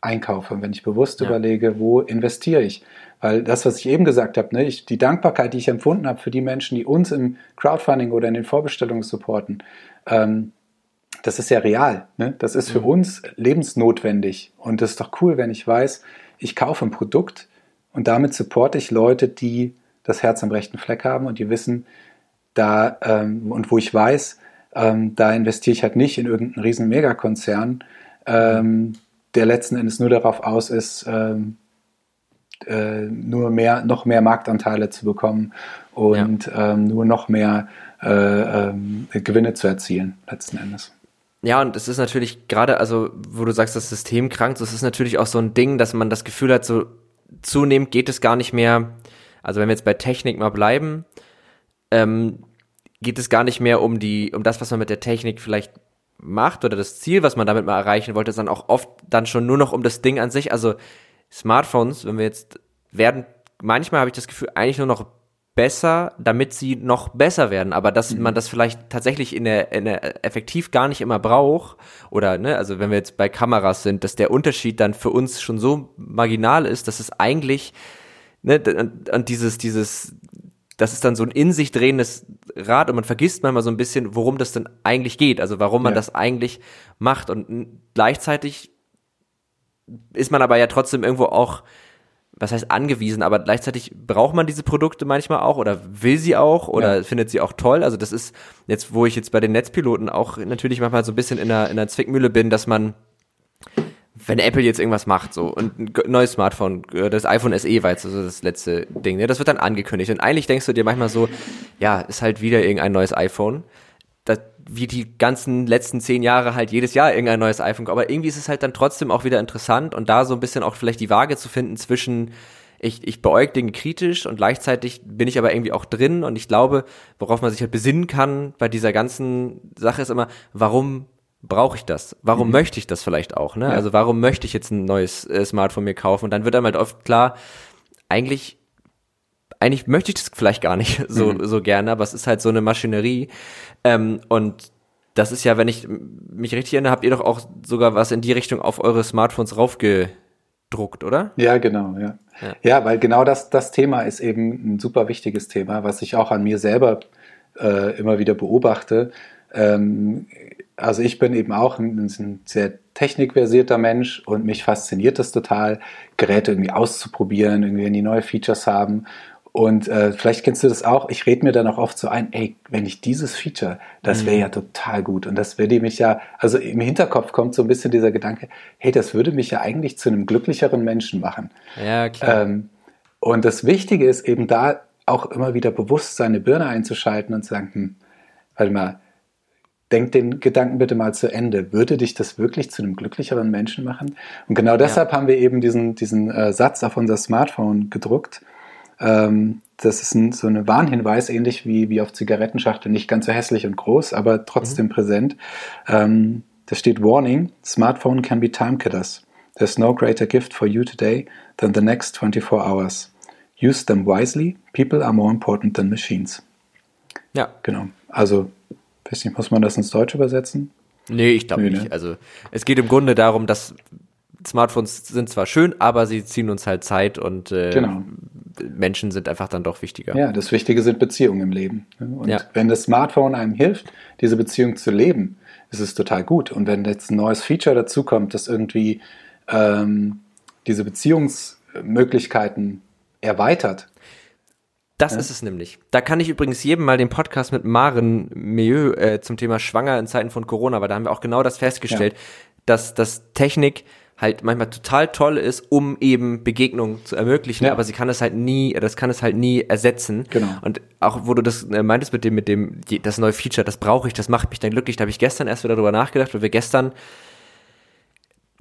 einkaufe, wenn ich bewusst Ja. überlege, wo investiere ich. Weil das, was ich eben gesagt habe, ne, ich, die Dankbarkeit, die ich empfunden habe für die Menschen, die uns im Crowdfunding oder in den Vorbestellungen supporten, ähm, das ist ja real. Ne? Das ist für uns lebensnotwendig. Und das ist doch cool, wenn ich weiß, ich kaufe ein Produkt und damit supporte ich Leute, die das Herz am rechten Fleck haben und die wissen, da ähm, und wo ich weiß, ähm, da investiere ich halt nicht in irgendeinen riesen Megakonzern, ähm, der letzten Endes nur darauf aus ist, ähm, äh, nur mehr, noch mehr Marktanteile zu bekommen und ähm, nur noch mehr äh, ähm, Gewinne zu erzielen, letzten Endes. Ja, und es ist natürlich gerade, also wo du sagst, das System krankt, das ist natürlich auch so ein Ding, dass man das Gefühl hat, so zunehmend geht es gar nicht mehr, also wenn wir jetzt bei Technik mal bleiben, ähm, geht es gar nicht mehr um die, um das, was man mit der Technik vielleicht macht oder das Ziel, was man damit mal erreichen wollte, sondern auch oft dann schon nur noch um das Ding an sich. Also Smartphones, wenn wir jetzt werden, manchmal habe ich das Gefühl, eigentlich nur noch besser, damit sie noch besser werden, aber dass man das vielleicht tatsächlich in der, in der effektiv gar nicht immer braucht oder ne, also wenn wir jetzt bei Kameras sind, dass der Unterschied dann für uns schon so marginal ist, dass es eigentlich ne, und, und dieses dieses das ist dann so ein in sich drehendes Rad und man vergisst manchmal so ein bisschen, worum das denn eigentlich geht, also warum man Ja. das eigentlich macht und gleichzeitig ist man aber ja trotzdem irgendwo auch, was heißt angewiesen, aber gleichzeitig braucht man diese Produkte manchmal auch oder will sie auch oder Ja. findet sie auch toll. Also das ist jetzt, wo ich jetzt bei den Netzpiloten auch natürlich manchmal so ein bisschen in einer, in einer Zwickmühle bin, dass man wenn Apple jetzt irgendwas macht, so, und ein neues Smartphone, äh, das iPhone SE war jetzt so das letzte Ding, ne, das wird dann angekündigt. Und eigentlich denkst du dir manchmal so, ja, ist halt wieder irgendein neues iPhone. Das, wie die ganzen letzten zehn Jahre halt jedes Jahr irgendein neues iPhone. Aber irgendwie ist es halt dann trotzdem auch wieder interessant und da so ein bisschen auch vielleicht die Waage zu finden zwischen, ich, ich beäug Dinge kritisch und gleichzeitig bin ich aber irgendwie auch drin und ich glaube, worauf man sich halt besinnen kann bei dieser ganzen Sache ist immer, warum brauche ich das? Warum möchte ich das vielleicht auch? Ne? Ja. Also warum möchte ich jetzt ein neues äh, Smartphone mir kaufen? Und dann wird einem halt oft klar, eigentlich eigentlich möchte ich das vielleicht gar nicht [laughs] so, so gerne, aber es ist halt so eine Maschinerie. Ähm, und das ist ja, wenn ich mich richtig erinnere, habt ihr doch auch sogar was in die Richtung auf eure Smartphones raufgedruckt, oder? Ja, genau, ja. Ja. Ja, weil genau das, das Thema ist eben ein super wichtiges Thema, was ich auch an mir selber äh, immer wieder beobachte. Ähm, also ich bin eben auch ein, ein sehr technikversierter Mensch und mich fasziniert das total, Geräte irgendwie auszuprobieren, irgendwie wenn die neue Features haben. Und äh, vielleicht kennst du das auch, ich rede mir dann auch oft so ein, ey, wenn ich dieses Feature, das wäre ja total gut. Und das würde mich ja, also im Hinterkopf kommt so ein bisschen dieser Gedanke, hey, das würde mich ja eigentlich zu einem glücklicheren Menschen machen. Ja, klar. Ähm, und das Wichtige ist eben da auch immer wieder bewusst seine Birne einzuschalten und zu sagen, hm, warte mal, denk den Gedanken bitte mal zu Ende. Würde dich das wirklich zu einem glücklicheren Menschen machen? Und genau deshalb haben wir eben diesen, diesen äh, Satz auf unser Smartphone gedruckt. Ähm, das ist ein, so ein Warnhinweis, ähnlich wie, wie auf Zigarettenschachteln, nicht ganz so hässlich und groß, aber trotzdem präsent. Ähm, da steht Warning, Smartphone can be time killers. There's no greater gift for you today than the next 24 hours. Use them wisely. People are more important than machines. ja. Genau. Also, weiß nicht, muss man das ins Deutsche übersetzen? Nee, ich glaube Nee, ne? nicht. Also es geht im Grunde darum, dass Smartphones sind zwar schön, aber sie ziehen uns halt Zeit und äh, Genau. Menschen sind einfach dann doch wichtiger. Ja, das Wichtige sind Beziehungen im Leben. Und Ja. wenn das Smartphone einem hilft, diese Beziehung zu leben, ist es total gut. Und wenn jetzt ein neues Feature dazukommt, das irgendwie ähm, diese Beziehungsmöglichkeiten erweitert, Das ist es nämlich. Da kann ich übrigens jedem mal den Podcast mit Maren Meö äh, zum Thema Schwanger in Zeiten von Corona, weil da haben wir auch genau das festgestellt, dass, dass Technik halt manchmal total toll ist, um eben Begegnungen zu ermöglichen, Ja. aber sie kann es halt nie, das kann es halt nie ersetzen. Genau. Und auch wo du das äh, meintest mit dem, mit dem, das neue Feature, das brauche ich, das macht mich dann glücklich. Da habe ich gestern erst wieder drüber nachgedacht, weil wir gestern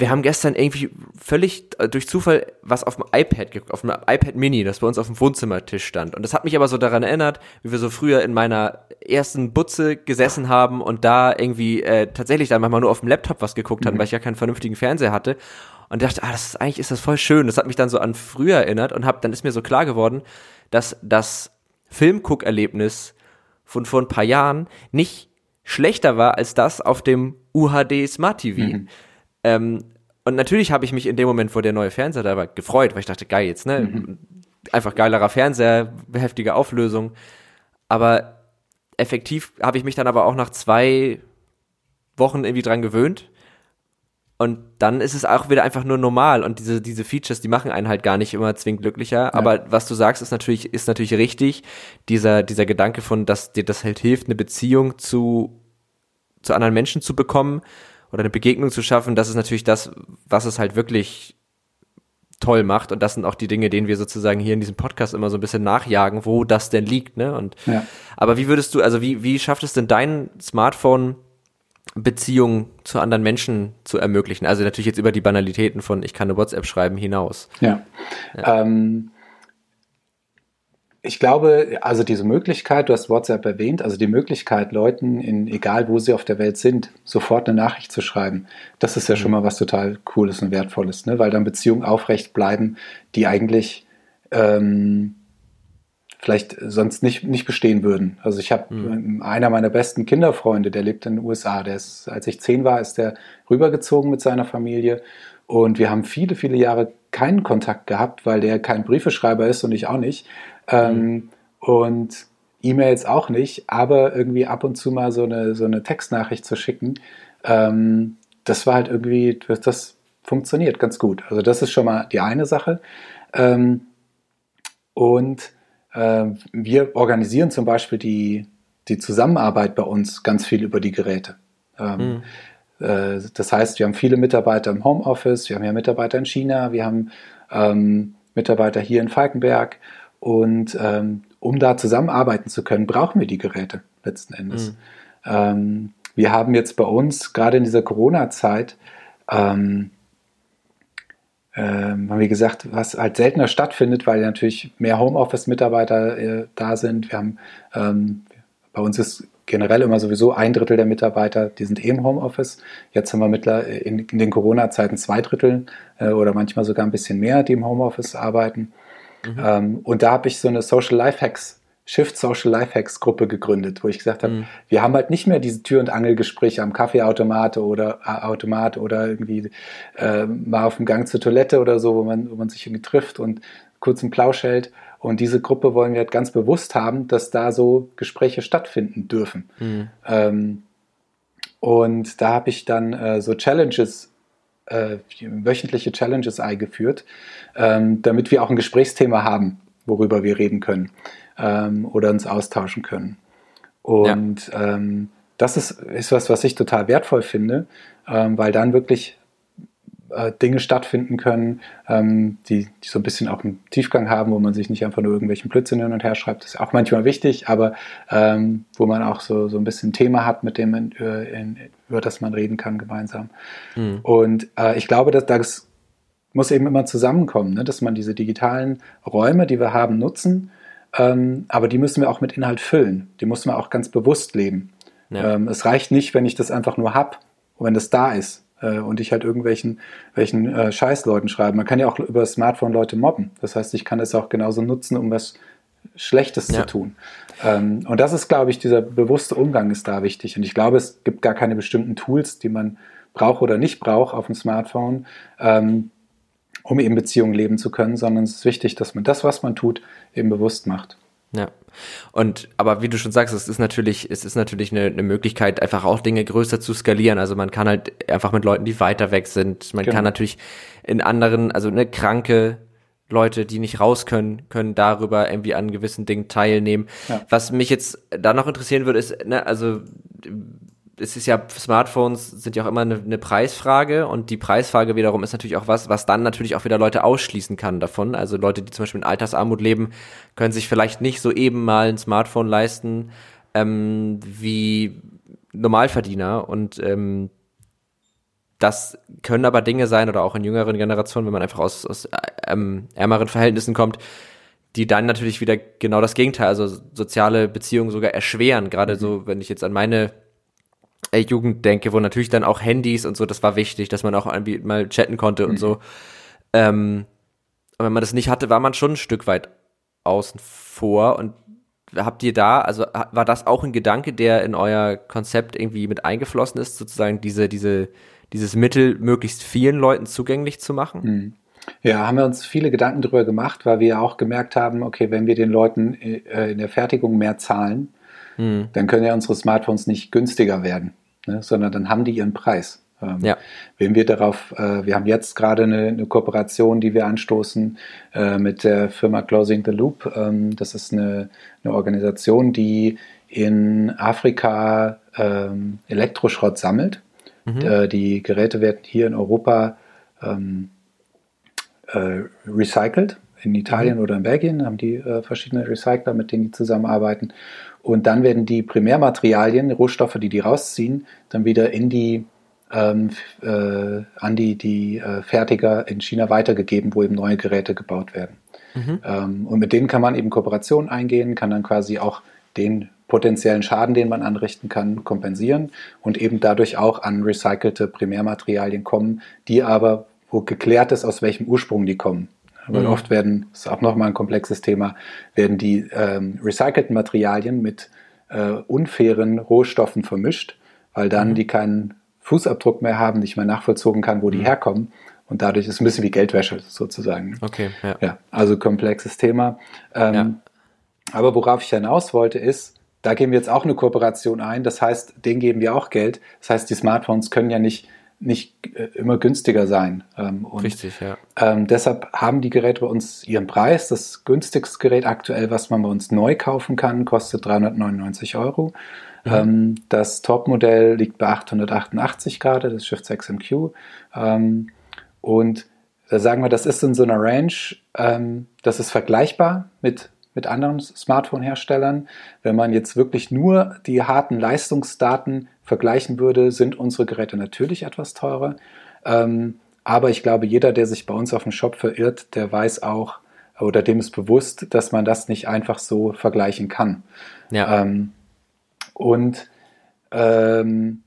wir haben gestern irgendwie völlig äh, durch Zufall was auf dem iPad, ge- auf dem iPad Mini, das bei uns auf dem Wohnzimmertisch stand. Und das hat mich aber so daran erinnert, wie wir so früher in meiner ersten Butze gesessen haben und da irgendwie äh, tatsächlich dann manchmal nur auf dem Laptop was geguckt hatten, weil ich ja keinen vernünftigen Fernseher hatte. Und dachte, ah, das ist eigentlich ist das voll schön. Das hat mich dann so an früher erinnert und hab, dann ist mir so klar geworden, dass das Filmguckerlebnis von vor ein paar Jahren nicht schlechter war als das auf dem UHD Smart TV. Mhm. Ähm, und natürlich habe ich mich in dem Moment, wo der neue Fernseher da war, gefreut, weil ich dachte, geil jetzt, ne? Mhm. Einfach geilerer Fernseher, heftige Auflösung. Aber effektiv habe ich mich dann aber auch nach zwei Wochen irgendwie dran gewöhnt. Und dann ist es auch wieder einfach nur normal. Und diese, diese Features, die machen einen halt gar nicht immer zwingend glücklicher. Ja. Aber was du sagst, ist natürlich, ist natürlich richtig. Dieser, dieser Gedanke von, dass dir das halt hilft, eine Beziehung zu, zu anderen Menschen zu bekommen oder eine Begegnung zu schaffen, das ist natürlich das, was es halt wirklich toll macht. Und das sind auch die Dinge, denen wir sozusagen hier in diesem Podcast immer so ein bisschen nachjagen, wo das denn liegt, ne? Und, ja. aber wie würdest du, also wie, wie schafft es denn dein Smartphone, Beziehungen zu anderen Menschen zu ermöglichen? Also natürlich jetzt über die Banalitäten von ich kann eine WhatsApp schreiben hinaus. Ja. ja. Ähm, ich glaube, also diese Möglichkeit, du hast WhatsApp erwähnt, also die Möglichkeit, Leuten, in, egal wo sie auf der Welt sind, sofort eine Nachricht zu schreiben, das ist ja schon mhm. mal was total Cooles und Wertvolles, ne? weil dann Beziehungen aufrecht bleiben, die eigentlich ähm, vielleicht sonst nicht, nicht bestehen würden. Also ich habe mhm. einer meiner besten Kinderfreunde, der lebt in den USA, der ist, als ich zehn war, ist der rübergezogen mit seiner Familie und wir haben viele, viele Jahre keinen Kontakt gehabt, weil der kein Briefeschreiber ist und ich auch nicht. Ähm, mhm. Und E-Mails auch nicht, aber irgendwie ab und zu mal so eine, so eine Textnachricht zu schicken, ähm, das war halt irgendwie, das funktioniert ganz gut. Also das ist schon mal die eine Sache. Ähm, und äh, wir organisieren zum Beispiel die, die Zusammenarbeit bei uns ganz viel über die Geräte. Ähm, mhm. äh, das heißt, wir haben viele Mitarbeiter im Homeoffice, wir haben ja Mitarbeiter in China, wir haben ähm, Mitarbeiter hier in Falkenberg und ähm, um da zusammenarbeiten zu können, brauchen wir die Geräte letzten Endes. Mhm. Ähm, wir haben jetzt bei uns, gerade in dieser Corona-Zeit, ähm, ähm, haben wir gesagt, was halt seltener stattfindet, weil natürlich mehr Homeoffice-Mitarbeiter äh, da sind. Wir haben, ähm, bei uns ist generell immer sowieso ein Drittel der Mitarbeiter, die sind eh im Homeoffice. Jetzt haben wir mittler in, in den Corona-Zeiten zwei Drittel äh, oder manchmal sogar ein bisschen mehr, die im Homeoffice arbeiten. Mhm. Ähm, und da habe ich so eine Social Life Hacks Shift Social Life Hacks Gruppe gegründet, wo ich gesagt habe, mhm. wir haben halt nicht mehr diese Tür- und Angelgespräche am Kaffeeautomat oder äh, Automat oder irgendwie äh, mal auf dem Gang zur Toilette oder so, wo man, wo man sich irgendwie trifft und kurz einen Plausch hält. Und diese Gruppe wollen wir halt ganz bewusst haben, dass da so Gespräche stattfinden dürfen. Mhm. Ähm, und da habe ich dann äh, so Challenges äh, wöchentliche Challenges eingeführt, ähm, damit wir auch ein Gesprächsthema haben, worüber wir reden können ähm, oder uns austauschen können. Und ja. ähm, das ist, ist was, was ich total wertvoll finde, ähm, weil dann wirklich äh, Dinge stattfinden können, ähm, die, die, so ein bisschen auch einen Tiefgang haben, wo man sich nicht einfach nur irgendwelchen Blödsinn hin und her schreibt. Das ist auch manchmal wichtig, aber ähm, wo man auch so, so ein bisschen ein Thema hat, mit dem in, in, über das man reden kann gemeinsam. Mhm. Und äh, ich glaube, dass das muss eben immer zusammenkommen, ne? dass man diese digitalen Räume, die wir haben, nutzen, ähm, aber die müssen wir auch mit Inhalt füllen. Die müssen wir auch ganz bewusst leben. Ja. Ähm, es reicht nicht, wenn ich das einfach nur habe, wenn das da ist äh, und ich halt irgendwelchen welchen, äh, Scheißleuten schreibe. Man kann ja auch über das Smartphone Leute mobben. Das heißt, ich kann es auch genauso nutzen, um was Schlechtes ja. zu tun. Ähm, und das ist, glaube ich, dieser bewusste Umgang ist da wichtig. Und ich glaube, es gibt gar keine bestimmten Tools, die man braucht oder nicht braucht auf dem Smartphone, ähm, um eben Beziehungen leben zu können, sondern es ist wichtig, dass man das, was man tut, eben bewusst macht. Ja. Und aber wie du schon sagst, es ist natürlich, es ist natürlich eine, eine Möglichkeit, einfach auch Dinge größer zu skalieren. Also man kann halt einfach mit Leuten, die weiter weg sind. Man genau. kann natürlich in anderen, also eine kranke Leute, die nicht raus können, können darüber irgendwie an gewissen Dingen teilnehmen. Ja. Was mich jetzt da noch interessieren würde, ist, ne, also es ist ja, Smartphones sind ja auch immer eine, eine, Preisfrage und die Preisfrage wiederum ist natürlich auch was, was dann natürlich auch wieder Leute ausschließen kann davon. Also Leute, die zum Beispiel in Altersarmut leben, können sich vielleicht nicht so eben mal ein Smartphone leisten ähm, wie Normalverdiener und ähm, das können aber Dinge sein oder auch in jüngeren Generationen, wenn man einfach aus, aus ähm, ärmeren Verhältnissen kommt, die dann natürlich wieder genau das Gegenteil, also soziale Beziehungen sogar erschweren. Gerade mhm. so, wenn ich jetzt an meine äh, Jugend denke, wo natürlich dann auch Handys und so, das war wichtig, dass man auch mal chatten konnte und mhm. so. Ähm, und wenn man das nicht hatte, war man schon ein Stück weit außen vor. Und habt ihr da, also war das auch ein Gedanke, der in euer Konzept irgendwie mit eingeflossen ist, sozusagen diese, diese, dieses Mittel möglichst vielen Leuten zugänglich zu machen? Mhm. Ja, haben wir uns viele Gedanken darüber gemacht, weil wir auch gemerkt haben, okay, wenn wir den Leuten äh, in der Fertigung mehr zahlen, mhm. dann können ja unsere Smartphones nicht günstiger werden, ne, sondern dann haben die ihren Preis. Ähm, ja. Wenn wir darauf, äh, wir haben jetzt gerade eine, eine, Kooperation, die wir anstoßen äh, mit der Firma Closing the Loop. Ähm, das ist eine, eine, Organisation, die in Afrika ähm, Elektroschrott sammelt. Mhm. Äh, die Geräte werden hier in Europa ähm, äh, recycelt. In Italien mhm. oder in Belgien haben die äh, verschiedene Recycler, mit denen die zusammenarbeiten. Und dann werden die Primärmaterialien, Rohstoffe, die die rausziehen, dann wieder in die ähm, äh, an die, die äh, Fertiger in China weitergegeben, wo eben neue Geräte gebaut werden. Mhm. Ähm, und mit denen kann man eben Kooperationen eingehen, kann dann quasi auch den potenziellen Schaden, den man anrichten kann, kompensieren und eben dadurch auch an recycelte Primärmaterialien kommen, die aber, wo geklärt ist, aus welchem Ursprung die kommen. Weil mhm. oft werden, das ist auch nochmal ein komplexes Thema, werden die ähm, recycelten Materialien mit äh, unfairen Rohstoffen vermischt, weil dann mhm. die keinen Fußabdruck mehr haben, nicht mehr nachvollzogen kann, wo die mhm. herkommen. Und dadurch ist es ein bisschen wie Geldwäsche sozusagen. Okay, ja. ja also komplexes Thema. Ähm, ja. Aber worauf ich hinaus wollte, ist, da geben wir jetzt auch eine Kooperation ein. Das heißt, denen geben wir auch Geld. Das heißt, die Smartphones können ja nicht, nicht äh, immer günstiger sein. Ähm, und, Richtig, ja. Ähm, deshalb haben die Geräte bei uns ihren Preis. Das günstigste Gerät aktuell, was man bei uns neu kaufen kann, kostet 399 Euro. Mhm. das Top-Modell liegt bei 888 Grad, das Shift 6 MQ. Ähm, und da sagen wir, das ist in so einer Range, ähm, das ist vergleichbar mit, mit anderen Smartphone-Herstellern. Wenn man jetzt wirklich nur die harten Leistungsdaten vergleichen würde, sind unsere Geräte natürlich etwas teurer. Ähm, aber ich glaube, jeder, der sich bei uns auf dem Shop verirrt, der weiß auch, oder dem ist bewusst, dass man das nicht einfach so vergleichen kann. Ja. Ähm, und ähm,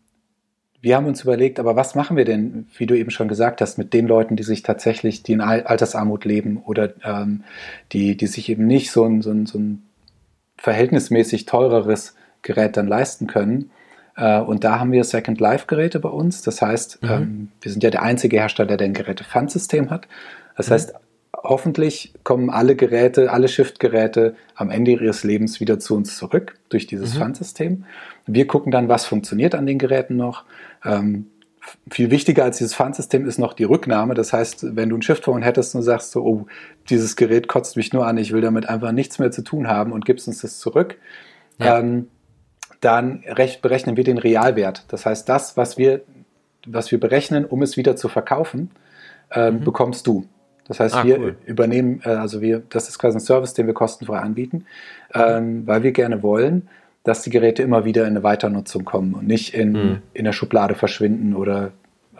wir haben uns überlegt, aber was machen wir denn, wie du eben schon gesagt hast, mit den Leuten, die sich tatsächlich, die in Altersarmut leben oder ähm, die, die sich eben nicht so ein, so, ein, so ein verhältnismäßig teureres Gerät dann leisten können. Äh, und da haben wir Second Life Geräte bei uns. Das heißt, mhm. ähm, wir sind ja der einzige Hersteller, der ein Geräte-Pfandsystem hat. Das mhm. heißt, hoffentlich kommen alle Geräte, alle Shift-Geräte am Ende ihres Lebens wieder zu uns zurück durch dieses mhm. Pfandsystem. Wir gucken dann, was funktioniert an den Geräten noch. Ähm, viel wichtiger als dieses Pfandsystem ist noch die Rücknahme. Das heißt, wenn du ein Shift-Phone hättest und sagst so, oh, dieses Gerät kotzt mich nur an, ich will damit einfach nichts mehr zu tun haben und gibst uns das zurück, ja. ähm, dann berechnen wir den Realwert. Das heißt, das, was wir, was wir berechnen, um es wieder zu verkaufen, ähm, mhm. bekommst du. Das heißt, ah, wir cool. übernehmen, äh, also wir, das ist quasi ein Service, den wir kostenfrei anbieten, ähm, weil wir gerne wollen, dass die Geräte immer wieder in eine Weiternutzung kommen und nicht in, mhm. in der Schublade verschwinden oder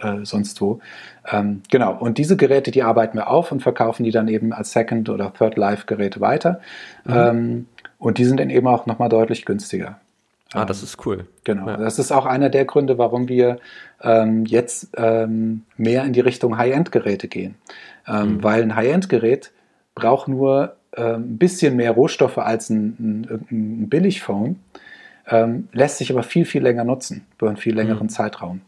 äh, sonst wo. Ähm, genau, und diese Geräte, die arbeiten wir auf und verkaufen die dann eben als Second- oder Third-Life-Geräte weiter. Mhm. Ähm, und die sind dann eben auch nochmal deutlich günstiger. Ah, das ist cool. Genau. Ja. Das ist auch einer der Gründe, warum wir ähm, jetzt ähm, mehr in die Richtung High-End-Geräte gehen. Ähm, mhm. Weil ein High-End-Gerät braucht nur äh, ein bisschen mehr Rohstoffe als ein, ein, ein Billig-Phone, ähm, lässt sich aber viel, viel länger nutzen, über einen viel längeren mhm. Zeitraum.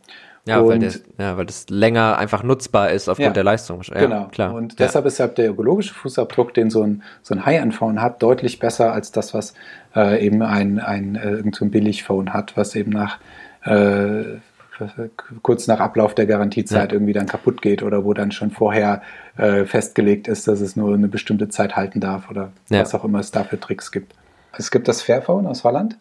Ja, weil, das, ja, weil das länger einfach nutzbar ist aufgrund ja, der Leistung. Ja, genau. Klar. Und ja. deshalb ist halt der ökologische Fußabdruck, den so ein, so ein High-End-Phone hat, deutlich besser als das, was äh, eben ein, ein äh, irgend so Billig-Phone hat, was eben nach äh, kurz nach Ablauf der Garantiezeit ja. irgendwie dann kaputt geht oder wo dann schon vorher äh, festgelegt ist, dass es nur eine bestimmte Zeit halten darf oder ja. was auch immer es da für Tricks gibt. Es gibt das Fairphone aus Holland.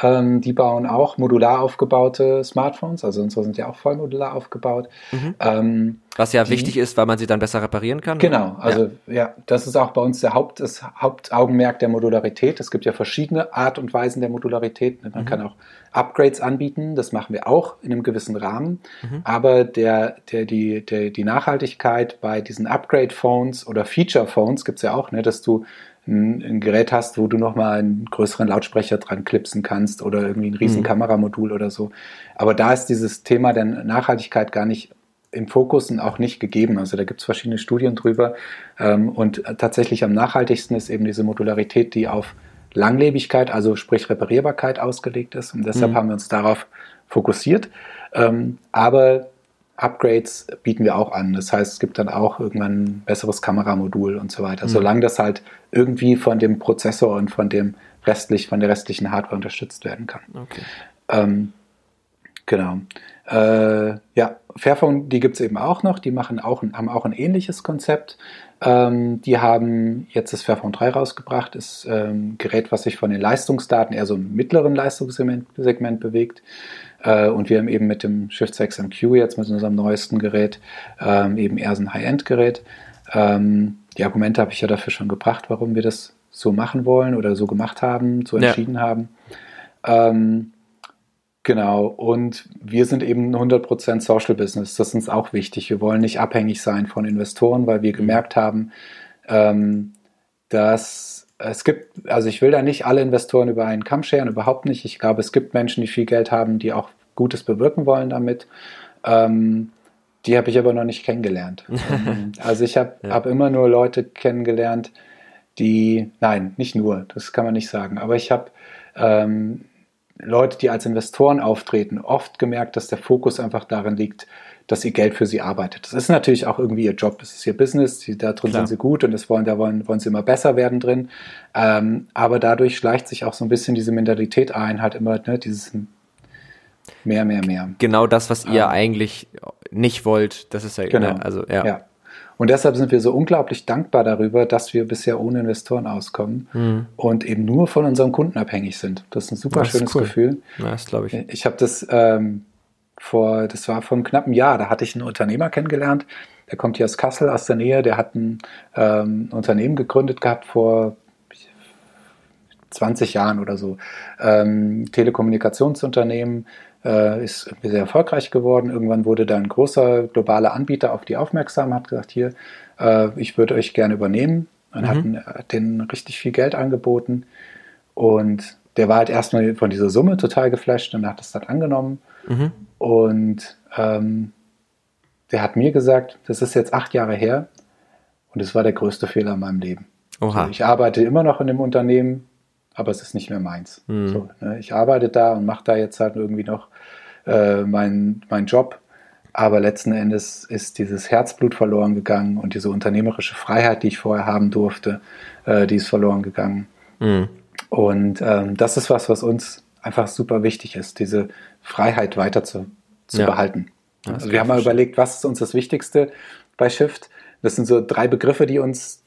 Ähm, die bauen auch modular aufgebaute Smartphones, also unsere sind ja auch voll modular aufgebaut. Mhm. Ähm, Was ja die, wichtig ist, weil man sie dann besser reparieren kann. Genau, also ja. ja. das ist auch bei uns der Haupt, das Hauptaugenmerk der Modularität. Es gibt ja verschiedene Art und Weisen der Modularität. Man mhm. kann auch Upgrades anbieten, das machen wir auch in einem gewissen Rahmen. Mhm. Aber der, der, die, der, die Nachhaltigkeit bei diesen Upgrade-Phones oder Feature-Phones gibt es ja auch, ne, dass du ein, ein, Gerät hast, wo du nochmal einen größeren Lautsprecher dran klipsen kannst oder irgendwie ein riesen mhm. Kameramodul oder so. Aber da ist dieses Thema der Nachhaltigkeit gar nicht im Fokus und auch nicht gegeben. Also da gibt es verschiedene Studien drüber. Ähm, und tatsächlich am nachhaltigsten ist eben diese Modularität, die auf Langlebigkeit, also sprich Reparierbarkeit ausgelegt ist. Und deshalb mhm. haben wir uns darauf fokussiert. Ähm, aber Upgrades bieten wir auch an. Das heißt, es gibt dann auch irgendwann ein besseres Kameramodul und so weiter. Mhm. Solange das halt irgendwie von dem Prozessor und von dem restlich, von der restlichen Hardware unterstützt werden kann. Okay. Ähm, genau. Äh, ja, Fairphone, die gibt es eben auch noch. Die machen auch, haben auch ein ähnliches Konzept. Ähm, die haben jetzt das Fairphone 3 rausgebracht. Ist ein ähm, Gerät, was sich von den Leistungsdaten eher so im mittleren Leistungssegment Segment bewegt. Äh, und wir haben eben mit dem Shift 6 MQ jetzt mit unserem neuesten Gerät ähm, eben eher so ein High-End-Gerät. Ähm, die Argumente habe ich ja dafür schon gebracht, warum wir das so machen wollen oder so gemacht haben, so entschieden ja. haben. Ähm, genau, und wir sind eben 100% Social Business. Das ist uns auch wichtig. Wir wollen nicht abhängig sein von Investoren, weil wir mhm. gemerkt haben, ähm, dass es gibt, also ich will da nicht alle Investoren über einen Kamm scheren, überhaupt nicht. Ich glaube, es gibt Menschen, die viel Geld haben, die auch Gutes bewirken wollen damit. Ähm, die habe ich aber noch nicht kennengelernt. [laughs] Ähm, also ich habe ja. hab immer nur Leute kennengelernt, die, nein, nicht nur, das kann man nicht sagen, aber ich habe ähm, Leute, die als Investoren auftreten, oft gemerkt, dass der Fokus einfach darin liegt, dass ihr Geld für sie arbeitet. Das ist natürlich auch irgendwie ihr Job, das ist ihr Business, die, da drin Klar. sind sie gut und das wollen, da wollen, wollen sie immer besser werden drin. Ähm, aber dadurch schleicht sich auch so ein bisschen diese Mentalität ein, halt immer ne, dieses mehr, mehr, mehr. Genau das, was ihr ähm, eigentlich nicht wollt, das ist ja, genau. Ne, also ja. ja. Und deshalb sind wir so unglaublich dankbar darüber, dass wir bisher ohne Investoren auskommen mhm. und eben nur von unseren Kunden abhängig sind. Das ist ein super das schönes cool. Gefühl. Ja, das glaube ich. Ich habe das ähm, vor, das war vor einem knappen Jahr, da hatte ich einen Unternehmer kennengelernt, der kommt hier aus Kassel, aus der Nähe, der hat ein ähm, Unternehmen gegründet gehabt vor 20 Jahren oder so. Ähm, Telekommunikationsunternehmen, äh, ist sehr erfolgreich geworden. Irgendwann wurde da ein großer globaler Anbieter auf die aufmerksam, hat gesagt, hier, äh, ich würde euch gerne übernehmen. Und mhm. hat, hat denen richtig viel Geld angeboten. Und der war halt erstmal von dieser Summe total geflasht und hat das dann angenommen. Mhm. Und ähm, der hat mir gesagt, das ist jetzt acht Jahre her und es war der größte Fehler in meinem Leben. Oha. So, ich arbeite immer noch in dem Unternehmen, aber es ist nicht mehr meins. Mhm. So, ne, ich arbeite da und mache da jetzt halt irgendwie noch äh, meinen mein Job. Aber letzten Endes ist dieses Herzblut verloren gegangen und diese unternehmerische Freiheit, die ich vorher haben durfte, äh, die ist verloren gegangen. Mhm. Und ähm, das ist was, was uns einfach super wichtig ist, diese Freiheit weiter zu, zu ja. behalten. Also wir haben mal überlegt, was ist uns das Wichtigste bei Shift? Das sind so drei Begriffe, die uns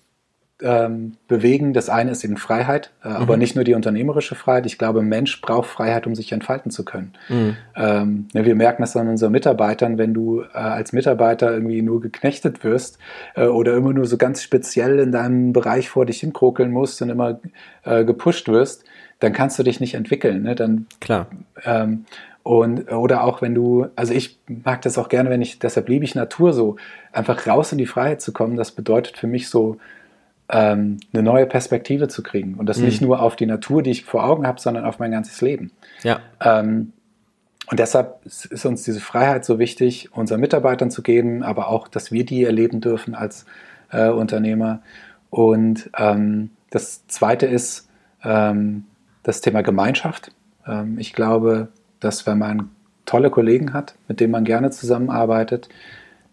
ähm, bewegen. Das eine ist eben Freiheit, äh, mhm. aber nicht nur die unternehmerische Freiheit. Ich glaube, ein Mensch braucht Freiheit, um sich entfalten zu können. Mhm. Ähm, ne, wir merken das an unseren Mitarbeitern, wenn du äh, als Mitarbeiter irgendwie nur geknechtet wirst äh, oder immer nur so ganz speziell in deinem Bereich vor dich hinkrokeln musst und immer äh, gepusht wirst, dann kannst du dich nicht entwickeln. Ne? Dann, Klar. Ähm, und, oder auch wenn du, also ich mag das auch gerne, wenn ich, deshalb liebe ich Natur so, einfach raus in die Freiheit zu kommen, das bedeutet für mich so, ähm, eine neue Perspektive zu kriegen. Und das mhm. nicht nur auf die Natur, die ich vor Augen habe, sondern auf mein ganzes Leben. Ja. Ähm, und deshalb ist uns diese Freiheit so wichtig, unseren Mitarbeitern zu geben, aber auch, dass wir die erleben dürfen als äh, Unternehmer. Und ähm, das Zweite ist ähm, das Thema Gemeinschaft. Ähm, ich glaube, dass wenn man tolle Kollegen hat, mit denen man gerne zusammenarbeitet,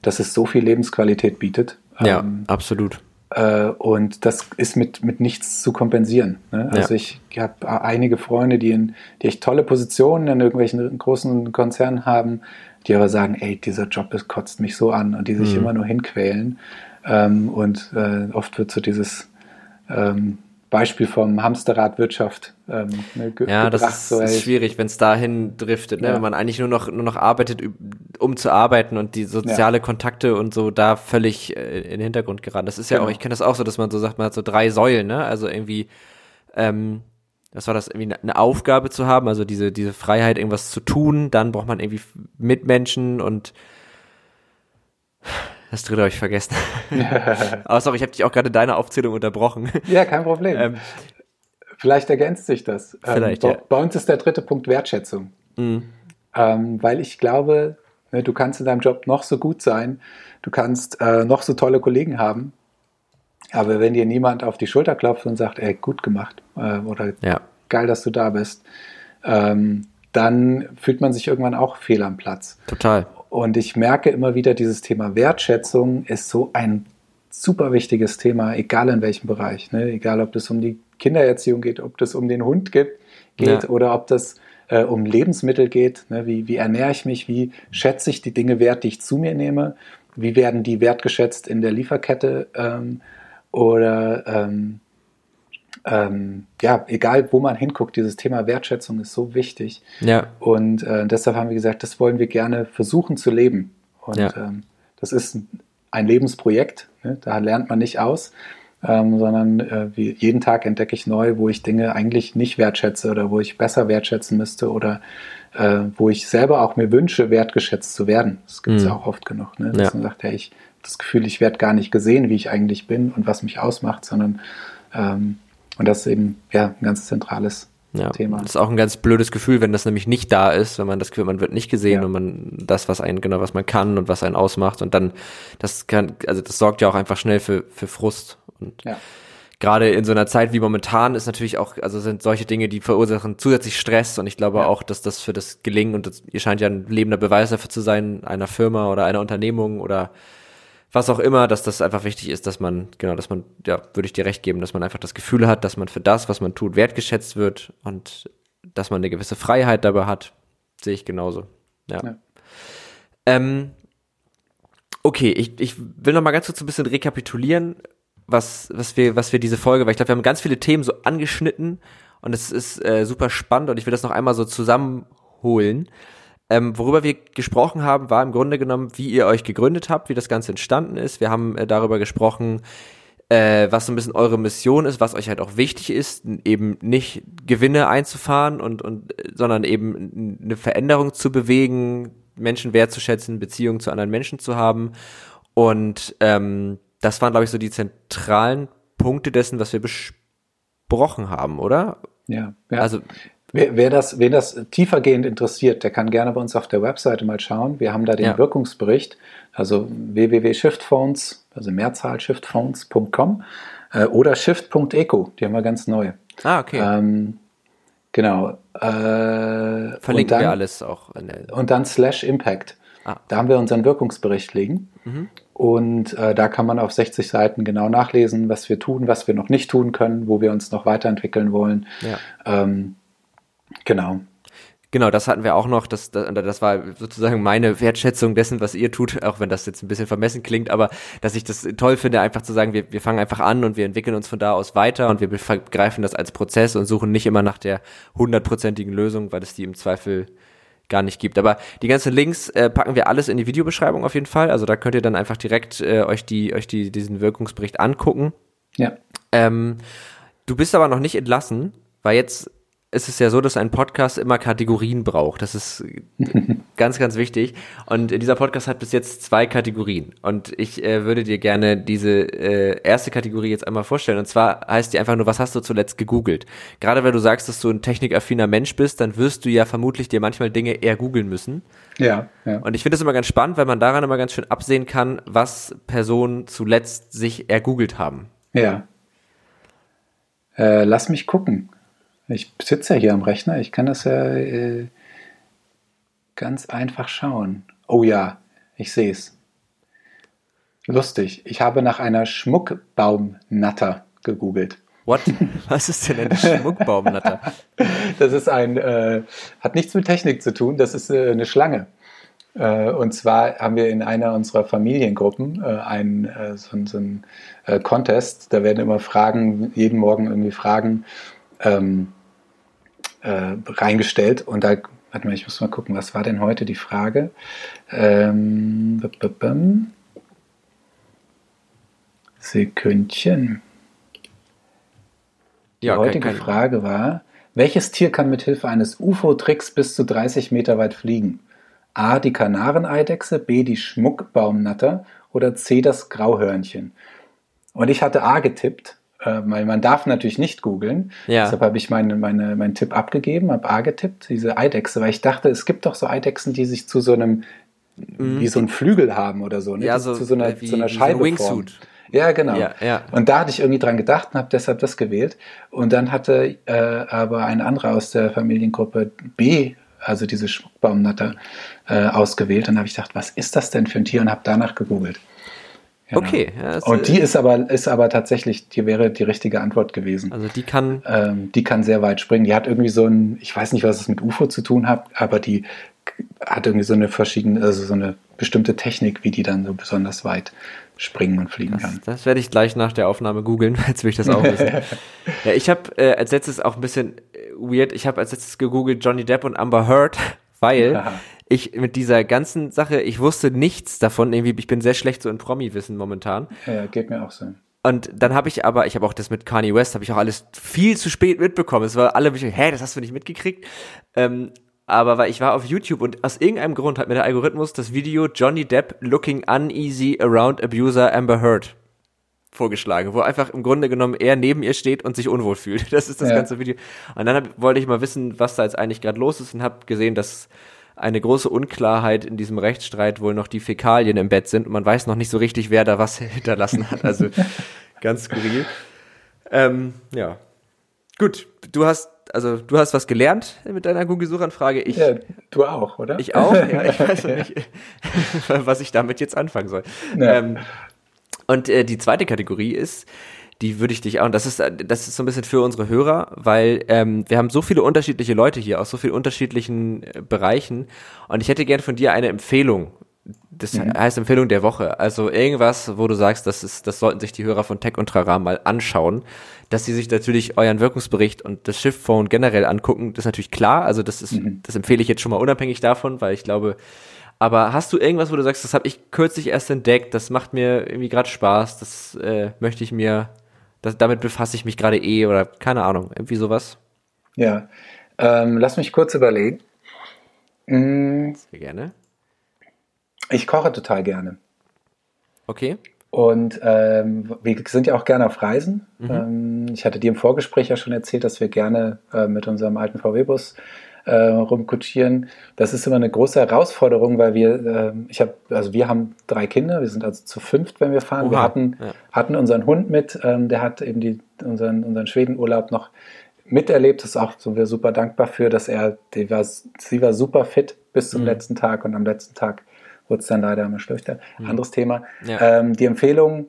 dass es so viel Lebensqualität bietet. Ja, ähm, absolut. Äh, und das ist mit, mit nichts zu kompensieren. Ne? Also ja. ich habe einige Freunde, die, in, die echt tolle Positionen in irgendwelchen großen Konzernen haben, die aber sagen, ey, dieser Job das kotzt mich so an und die sich mhm. immer nur hinquälen. Ähm, und äh, oft wird so dieses ähm, Beispiel vom Hamsterradwirtschaft ähm, ne, ja, gebracht. das ist, so, ist schwierig, wenn es dahin driftet, ne? Ja. wenn man eigentlich nur noch nur noch arbeitet, um zu arbeiten und die soziale ja. Kontakte und so da völlig äh, in den Hintergrund geraten. Das ist ja genau. auch, ich kenne das auch so, dass man so sagt, man hat so drei Säulen, ne? Also irgendwie, ähm, das war das irgendwie eine Aufgabe zu haben, also diese diese Freiheit, irgendwas zu tun. Dann braucht man irgendwie Mitmenschen und das dritte habe ich vergessen. [laughs] [laughs] Aber sorry, ich habe dich auch gerade deine Aufzählung unterbrochen. Ja, kein Problem. Ähm, Vielleicht ergänzt sich das. Ähm, Vielleicht, ähm, ja. Bei uns ist der dritte Punkt Wertschätzung. Mhm. Ähm, weil ich glaube, ne, du kannst in deinem Job noch so gut sein, du kannst äh, noch so tolle Kollegen haben. Aber wenn dir niemand auf die Schulter klopft und sagt, ey, gut gemacht äh, oder Ja. geil, dass du da bist, ähm, dann fühlt man sich irgendwann auch fehl am Platz. Total. Und ich merke immer wieder, dieses Thema Wertschätzung ist so ein super wichtiges Thema, egal in welchem Bereich. Ne? Egal, ob das um die Kindererziehung geht, ob das um den Hund geht, geht Ja. oder ob das äh, um Lebensmittel geht. Ne? Wie, wie ernähre ich mich? Wie schätze ich die Dinge wert, die ich zu mir nehme? Wie werden die wertgeschätzt in der Lieferkette? Ähm, oder ähm, ähm, ja, egal wo man hinguckt, dieses Thema Wertschätzung ist so wichtig. Ja. Und äh, deshalb haben wir gesagt, das wollen wir gerne versuchen zu leben. Und Ja. ähm, das ist ein- Lebensprojekt. Ne? Da lernt man nicht aus, ähm, sondern äh, wie, jeden Tag entdecke ich neu, wo ich Dinge eigentlich nicht wertschätze oder wo ich besser wertschätzen müsste oder äh, wo ich selber auch mir wünsche, wertgeschätzt zu werden. Das gibt es Mhm. ja auch oft genug. Ne? Dass Ja. man sagt, hey, ich habe das Gefühl, ich werde gar nicht gesehen, wie ich eigentlich bin und was mich ausmacht, sondern ähm, und das ist eben ja ein ganz zentrales Ja, Thema. das ist auch ein ganz blödes Gefühl, wenn das nämlich nicht da ist, wenn man das Gefühl, man wird nicht gesehen Ja. und man das, was einen, genau, was man kann und was einen ausmacht und dann, das kann, also das sorgt ja auch einfach schnell für, für Frust und Ja. gerade in so einer Zeit wie momentan ist natürlich auch, also sind solche Dinge, die verursachen zusätzlich Stress und ich glaube Ja. auch, dass das für das Gelingen und das, ihr scheint ja ein lebender Beweis dafür zu sein, einer Firma oder einer Unternehmung oder was auch immer, dass das einfach wichtig ist, dass man, genau, dass man, ja, würde ich dir recht geben, dass man einfach das Gefühl hat, dass man für das, was man tut, wertgeschätzt wird und dass man eine gewisse Freiheit dabei hat, sehe ich genauso. Ja. Ja. Ähm, okay, ich, ich will noch mal ganz kurz ein bisschen rekapitulieren, was, was wir, was wir diese Folge, weil ich glaube, wir haben ganz viele Themen so angeschnitten und es ist äh, super spannend und ich will das noch einmal so zusammenholen. Ähm, worüber wir gesprochen haben, war im Grunde genommen, wie ihr euch gegründet habt, wie das Ganze entstanden ist. Wir haben äh, darüber gesprochen, äh, was so ein bisschen eure Mission ist, was euch halt auch wichtig ist, eben nicht Gewinne einzufahren und, und äh, sondern eben eine Veränderung zu bewegen, Menschen wertzuschätzen, Beziehungen zu anderen Menschen zu haben. Und ähm, das waren, glaube ich, so die zentralen Punkte dessen, was wir besprochen haben, oder? Ja, ja. Also, Wer, wer, das, wen das tiefergehend interessiert, der kann gerne bei uns auf der Webseite mal schauen. Wir haben da den Ja. Wirkungsbericht, also www.shiftphones, also Mehrzahl shiftphones.com äh, oder shift.eco, die haben wir ganz neu. ah, okay. Ähm, genau. Äh, Verlinken und dann, wir alles auch. In der, Und dann slash impact. Ah. Da haben wir unseren Wirkungsbericht liegen. Mhm. Und äh, da kann man auf 60 Seiten genau nachlesen, was wir tun, was wir noch nicht tun können, wo wir uns noch weiterentwickeln wollen. ja. Ähm, genau. Genau, das hatten wir auch noch. Das, das, das war sozusagen meine Wertschätzung dessen, was ihr tut, auch wenn das jetzt ein bisschen vermessen klingt, aber dass ich das toll finde, einfach zu sagen, wir, wir fangen einfach an und wir entwickeln uns von da aus weiter und wir begreifen das als Prozess und suchen nicht immer nach der hundertprozentigen Lösung, weil es die im Zweifel gar nicht gibt. Aber die ganzen Links äh, packen wir alles in die Videobeschreibung auf jeden Fall. Also da könnt ihr dann einfach direkt äh, euch die euch die diesen Wirkungsbericht angucken. Ja. Ähm, du bist aber noch nicht entlassen, weil jetzt ist es ja so, dass ein Podcast immer Kategorien braucht. Das ist [laughs] ganz, ganz wichtig. Und dieser Podcast hat bis jetzt zwei Kategorien. Und ich äh, würde dir gerne diese äh, erste Kategorie jetzt einmal vorstellen. Und zwar heißt die einfach nur, was hast du zuletzt gegoogelt? Gerade wenn du sagst, dass du ein technikaffiner Mensch bist, dann wirst du ja vermutlich dir manchmal Dinge eher googeln müssen. Ja, ja. Und ich finde das immer ganz spannend, weil man daran immer ganz schön absehen kann, was Personen zuletzt sich ergoogelt haben. ja. Äh, lass mich gucken. Ich sitze ja hier am Rechner, ich kann das ja äh, ganz einfach schauen. Oh ja, ich sehe es. Lustig. Ich habe nach einer Schmuckbaumnatter gegoogelt. What? [laughs] Was ist denn ein Schmuckbaumnatter? Das ist ein, äh, hat nichts mit Technik zu tun, das ist äh, eine Schlange. Äh, und zwar haben wir in einer unserer Familiengruppen äh, einen, äh, so, einen Contest, da werden immer Fragen, jeden Morgen irgendwie Fragen ähm, äh, reingestellt und da, warte mal, ich muss mal gucken, was war denn heute die Frage? Ähm, b -b -bum. Sekündchen. Die Ja, heutige kein, kein, Frage war, welches Tier kann mit Hilfe eines UFO-Tricks bis zu 30 Meter weit fliegen? A. Die Kanareneidechse, B. die Schmuckbaumnatter oder C. das Grauhörnchen? Und ich hatte A getippt, weil man darf natürlich nicht googeln. Ja. Deshalb habe ich meine, meine, meinen Tipp abgegeben, habe A getippt, diese Eidechse, weil ich dachte, es gibt doch so Eidechsen, die sich zu so einem, wie so ein Flügel haben oder so, ne? Mhm. ja, so, zu so einer, wie, zu einer Scheibe so ein. Wingsuit. Ja, genau. Ja, ja. Und da hatte ich irgendwie dran gedacht und habe deshalb das gewählt. Und dann hatte äh, aber ein anderer aus der Familiengruppe B, also diese Schmuckbaumnatter, äh, ausgewählt. Und habe ich gedacht, was ist das denn für ein Tier? Und habe danach gegoogelt. Genau. Okay. Ja, Und die ist aber, ist aber tatsächlich, die wäre die richtige Antwort gewesen. also die kann, Ähm, die kann sehr weit springen. Die hat irgendwie so ein, ich weiß nicht, was es mit UFO zu tun hat, aber die hat irgendwie so eine verschiedene, also so eine bestimmte Technik, wie die dann so besonders weit springen und fliegen das, kann. das werde ich gleich nach der Aufnahme googeln, jetzt will ich das auch wissen. [laughs] ja, ich habe äh, als letztes auch ein bisschen äh, weird, ich habe als letztes gegoogelt Johnny Depp und Amber Heard, weil Ja. ich mit dieser ganzen Sache, ich wusste nichts davon, irgendwie, ich bin sehr schlecht so in Promi-Wissen momentan. Ja, geht mir auch so. Und dann habe ich aber, ich habe auch das mit Kanye West, habe ich auch alles viel zu spät mitbekommen. Es war alle, mich, hä, das hast du nicht mitgekriegt? Ähm, aber weil ich war auf YouTube und aus irgendeinem Grund hat mir der Algorithmus das Video Johnny Depp looking uneasy around abuser Amber Heard vorgeschlagen, wo einfach im Grunde genommen er neben ihr steht und sich unwohl fühlt. [laughs] Das ist das Ja. ganze Video. Und dann hab, wollte ich mal wissen, was da jetzt eigentlich gerade los ist und habe gesehen, dass eine große Unklarheit in diesem Rechtsstreit wohl noch die Fäkalien im Bett sind und man weiß noch nicht so richtig, wer da was [laughs] hinterlassen hat. Also [laughs] ganz skurril. Ähm, ja. Gut, du hast, also du hast was gelernt mit deiner Google-Suchanfrage. Ich, Ja, du auch, oder? ich auch. Ja, ich weiß nicht, was ich damit jetzt anfangen soll. Ja. Ähm, und äh, die zweite Kategorie ist, die würde ich dich auch, und das ist, äh, das ist so ein bisschen für unsere Hörer, weil ähm, wir haben so viele unterschiedliche Leute hier aus so vielen unterschiedlichen äh, Bereichen und ich hätte gern von dir eine Empfehlung. Das heißt Empfehlung der Woche. Also irgendwas, wo du sagst, das ist, das sollten sich die Hörer von Tech und Trara mal anschauen, dass sie sich natürlich euren Wirkungsbericht und das Shift Phone generell angucken. Das ist natürlich klar. Also das ist, das empfehle ich jetzt schon mal unabhängig davon, weil ich glaube, aber hast du irgendwas, wo du sagst, das habe ich kürzlich erst entdeckt, das macht mir irgendwie gerade Spaß, das äh, möchte ich mir, das, damit befasse ich mich gerade eh oder keine Ahnung, irgendwie sowas? Ja. Ähm, lass mich kurz überlegen. Mm, Sehr gerne. Ich koche total gerne. Okay. Und ähm, wir sind ja auch gerne auf Reisen. Ähm, ich hatte dir im Vorgespräch ja schon erzählt, dass wir gerne äh, mit unserem alten VW-Bus äh, rumkutschieren. Das ist immer eine große Herausforderung, weil wir, ähm, ich habe, also wir haben drei Kinder, wir sind also zu fünft, wenn wir fahren. wir Oha, hatten, ja. hatten unseren Hund mit, ähm, der hat eben die, unseren, unseren Schwedenurlaub noch miterlebt. Das ist auch sind wir super dankbar für, dass er, die war, sie war super fit bis zum Mhm. letzten Tag und am letzten Tag wurde es dann leider immer schlechter. Anderes Thema. Mhm. Ja. Ähm, die Empfehlung,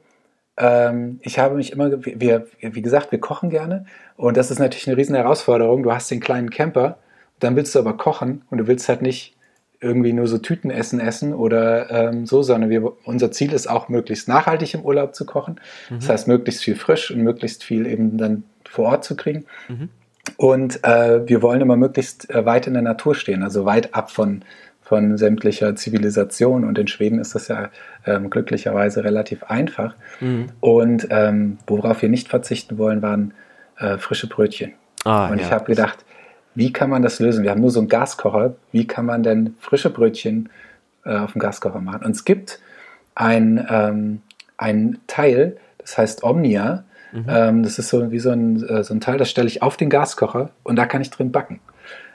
ähm, ich habe mich immer, wir, wie gesagt, wir kochen gerne und das ist natürlich eine riesen Herausforderung. Du hast den kleinen Camper, dann willst du aber kochen und du willst halt nicht irgendwie nur so Tütenessen essen oder ähm, so, sondern wir, unser Ziel ist auch möglichst nachhaltig im Urlaub zu kochen. Das heißt, möglichst viel frisch und möglichst viel eben dann vor Ort zu kriegen. Und äh, wir wollen immer möglichst äh, weit in der Natur stehen, also weit ab von, von sämtlicher Zivilisation. Und in Schweden ist das ja ähm, glücklicherweise relativ einfach. Und ähm, worauf wir nicht verzichten wollen, waren äh, frische Brötchen. Ah, und ja. ich habe gedacht, wie kann man das lösen? Wir haben nur so einen Gaskocher. Wie kann man denn frische Brötchen äh, auf dem Gaskocher machen? Und es gibt ein, ähm, ein Teil, das heißt Omnia. Ähm, das ist so wie so ein, äh, so ein Teil, das stelle ich auf den Gaskocher und da kann ich drin backen.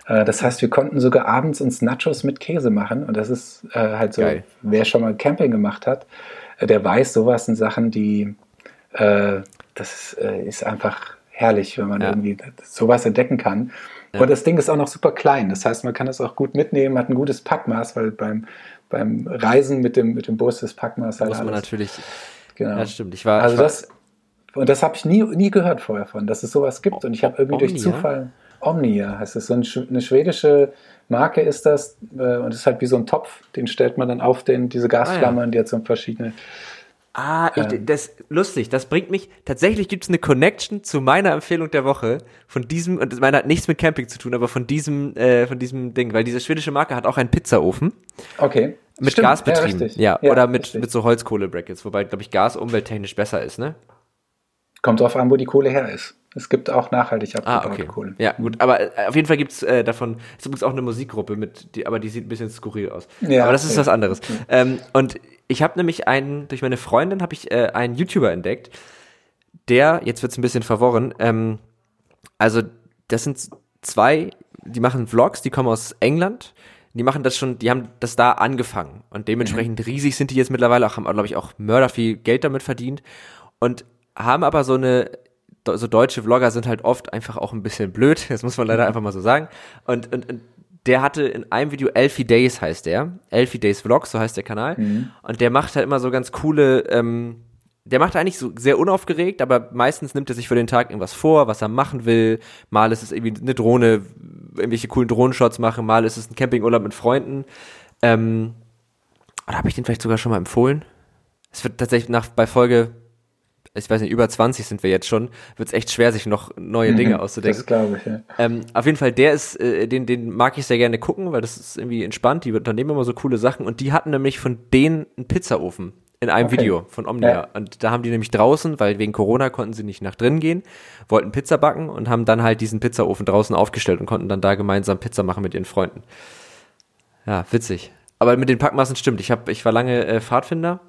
Äh, das heißt, wir konnten sogar abends uns Nachos mit Käse machen und das ist äh, halt so, Geil. wer schon mal Camping gemacht hat, äh, der weiß, sowas sind Sachen, die das äh, ist einfach herrlich, wenn man Ja. irgendwie sowas entdecken kann. Und das Ding ist auch noch super klein. Das heißt, man kann das auch gut mitnehmen, hat ein gutes Packmaß, weil beim, beim Reisen mit dem, mit dem Bus das Packmaß halt Muss man alles. natürlich, Genau. ja stimmt, ich war, Also ich war das, und das habe ich nie, nie gehört vorher von, dass es sowas gibt. Und ich habe irgendwie durch Omnia? Zufall, Omnia heißt es, so eine schwedische Marke ist das. Äh, und es ist halt wie so ein Topf, den stellt man dann auf den, diese Gasflamme und die hat so verschiedene. Ah, ich, Ähm. das lustig. Das bringt mich. Tatsächlich gibt es eine Connection zu meiner Empfehlung der Woche von diesem und meine hat nichts mit Camping zu tun, aber von diesem äh, von diesem Ding, weil diese schwedische Marke hat auch einen Pizzaofen Okay. mit Stimmt, Gas betrieben. richtig. Ja, oder mit richtig. mit so Holzkohle-Brackets, wobei glaube ich Gas umwelttechnisch besser ist, ne? Kommt drauf an, wo die Kohle her ist. Es gibt auch nachhaltig Ah, abgebaute okay. Kohle. Ja, gut, aber äh, auf jeden Fall gibt's äh, davon, ist übrigens auch eine Musikgruppe mit, die, aber die sieht ein bisschen skurril aus. Ja, aber das ist ja. was anderes. Ähm, und ich habe nämlich einen, durch meine Freundin habe ich äh, einen YouTuber entdeckt, der, jetzt wird's ein bisschen verworren, ähm, also das sind zwei, die machen Vlogs, die kommen aus England, die machen das schon, die haben das da angefangen und dementsprechend mhm. riesig sind die jetzt mittlerweile auch, haben, glaube ich, auch Mörder viel Geld damit verdient und haben aber so eine, so deutsche Vlogger sind halt oft einfach auch ein bisschen blöd, das muss man leider mhm. einfach mal so sagen und, und, und der hatte in einem Video Elfie Days heißt der, Elfie Days Vlogs, so heißt der Kanal mhm. und der macht halt immer so ganz coole, ähm, der macht eigentlich so sehr unaufgeregt, aber meistens nimmt er sich für den Tag irgendwas vor, was er machen will. Mal ist es irgendwie eine Drohne, irgendwelche coolen Drohnenshots machen, mal ist es ein Campingurlaub mit Freunden. Ähm, oder habe ich den vielleicht sogar schon mal empfohlen? Es wird tatsächlich nach bei Folge, ich weiß nicht, über 20 sind wir jetzt schon, wird es echt schwer, sich noch neue Dinge mhm, auszudenken. Das glaube ich, ja. Ähm, auf jeden Fall, der ist, äh, den, den mag ich sehr gerne gucken, weil das ist irgendwie entspannt, die unternehmen immer so coole Sachen und die hatten nämlich von denen einen Pizzaofen in einem okay. Video von Omnia. Ja. Und da haben die nämlich draußen, weil wegen Corona konnten sie nicht nach drinnen gehen, wollten Pizza backen und haben dann halt diesen Pizzaofen draußen aufgestellt und konnten dann da gemeinsam Pizza machen mit ihren Freunden. Ja, witzig. Aber mit den Packmassen stimmt. Ich, hab, ich war lange äh, Pfadfinder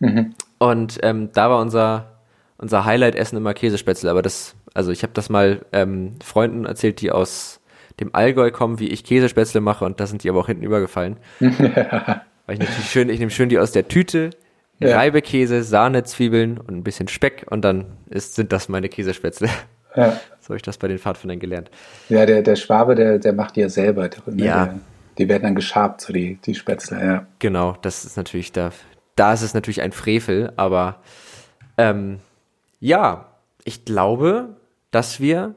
mhm. und ähm, da war unser, unser Highlight-Essen immer Käsespätzle. Aber das, also ich habe das mal ähm, Freunden erzählt, die aus dem Allgäu kommen, wie ich Käsespätzle mache und da sind die aber auch hinten übergefallen. [laughs] Weil ich natürlich schön, ich nehme schön die aus der Tüte, ja. Reibekäse, Sahne, Zwiebeln und ein bisschen Speck und dann ist, sind das meine Käsespätzle. Ja. [laughs] So habe ich das bei den Pfadfindern gelernt. Ja, der, der Schwabe, der, der macht die ja selber. Ne? Ja. Der, die werden dann geschabt, so die, die Spätzle, ja. Genau, das ist natürlich, da, da ist es natürlich ein Frevel, aber ähm, ja, ich glaube, dass wir,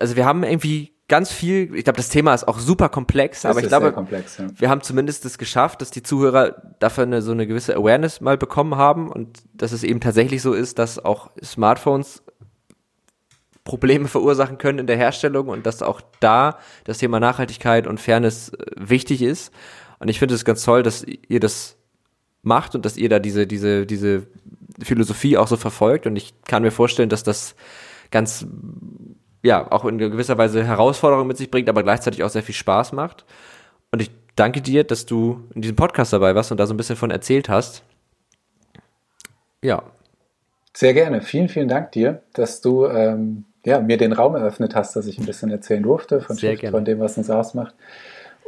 also wir haben irgendwie ganz viel, ich glaube, das Thema ist auch super komplex, das aber ich glaube, komplex, ja. wir haben zumindest es geschafft, dass die Zuhörer dafür eine, so eine gewisse Awareness mal bekommen haben und dass es eben tatsächlich so ist, dass auch Smartphones Probleme verursachen können in der Herstellung und dass auch da das Thema Nachhaltigkeit und Fairness äh, wichtig ist. Und ich finde es ganz toll, dass ihr das macht und dass ihr da diese, diese, diese Philosophie auch so verfolgt. Und ich kann mir vorstellen, dass das ganz ja, auch in gewisser Weise Herausforderungen mit sich bringt, aber gleichzeitig auch sehr viel Spaß macht. Und ich danke dir, dass du in diesem Podcast dabei warst und da so ein bisschen von erzählt hast. Ja. Sehr gerne. Vielen, vielen Dank dir, dass du ähm, ja, mir den Raum eröffnet hast, dass ich ein bisschen erzählen durfte von, von dem, was uns ausmacht.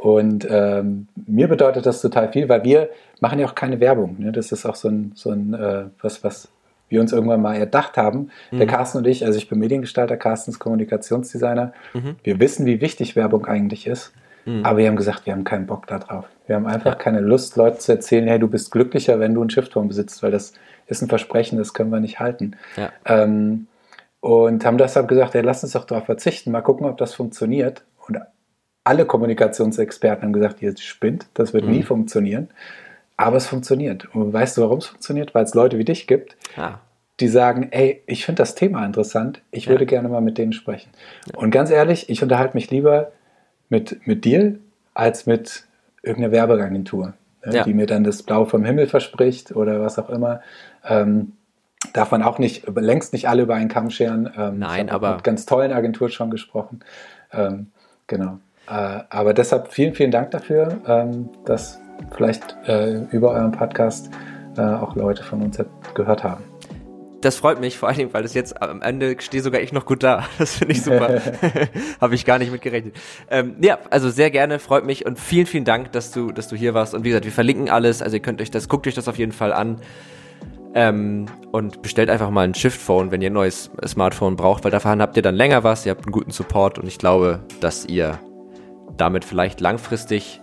Und ähm, mir bedeutet das total viel, weil wir machen ja auch keine Werbung. Ne? Das ist auch so ein, so ein äh, was, was wir uns irgendwann mal erdacht haben. Mhm. Der Carsten und ich, also ich bin Mediengestalter, Carsten ist Kommunikationsdesigner. Mhm. Wir wissen, wie wichtig Werbung eigentlich ist. Mhm. Aber wir haben gesagt, wir haben keinen Bock darauf. Wir haben einfach ja. keine Lust, Leuten zu erzählen, hey, du bist glücklicher, wenn du einen Schiffturm besitzt, weil das ist ein Versprechen, das können wir nicht halten. Ja. Ähm, und haben deshalb gesagt, hey, lass uns doch darauf verzichten, mal gucken, ob das funktioniert. Und alle Kommunikationsexperten haben gesagt, ihr spinnt, das wird mhm. nie funktionieren. Aber es funktioniert. Und weißt du, warum es funktioniert? Weil es Leute wie dich gibt, ah. die sagen, ey, ich finde das Thema interessant, ich ja. würde gerne mal mit denen sprechen. Ja. Und ganz ehrlich, ich unterhalte mich lieber mit, mit dir als mit irgendeiner Werbeagentur, ne, ja. die mir dann das Blau vom Himmel verspricht oder was auch immer. Ähm, darf man auch nicht, längst nicht alle über einen Kamm scheren. Ähm, Nein, aber. Mit ganz tollen Agenturen schon gesprochen. Ähm, genau. Äh, aber deshalb vielen, vielen Dank dafür, ähm, dass vielleicht äh, über euren Podcast äh, auch Leute von uns gehört haben. Das freut mich, vor allen Dingen, weil es jetzt am Ende stehe sogar ich noch gut da. [laughs] Das finde ich super. [laughs] Habe ich gar nicht mit gerechnet. Ähm, ja, also sehr gerne, freut mich und vielen, vielen Dank, dass du, dass du hier warst. Und wie gesagt, wir verlinken alles. Also ihr könnt euch das, guckt euch das auf jeden Fall an. Ähm, und bestellt einfach mal ein Shift-Phone, wenn ihr ein neues Smartphone braucht, weil davon habt ihr dann länger was, ihr habt einen guten Support und ich glaube, dass ihr damit vielleicht langfristig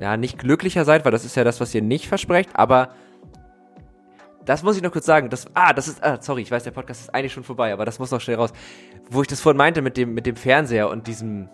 ja, nicht glücklicher seid, weil das ist ja das, was ihr nicht versprecht, aber das muss ich noch kurz sagen. Das, ah, das ist, ah, sorry, ich weiß, der Podcast ist eigentlich schon vorbei, aber das muss noch schnell raus. Wo ich das vorhin meinte mit dem, mit dem Fernseher und diesem,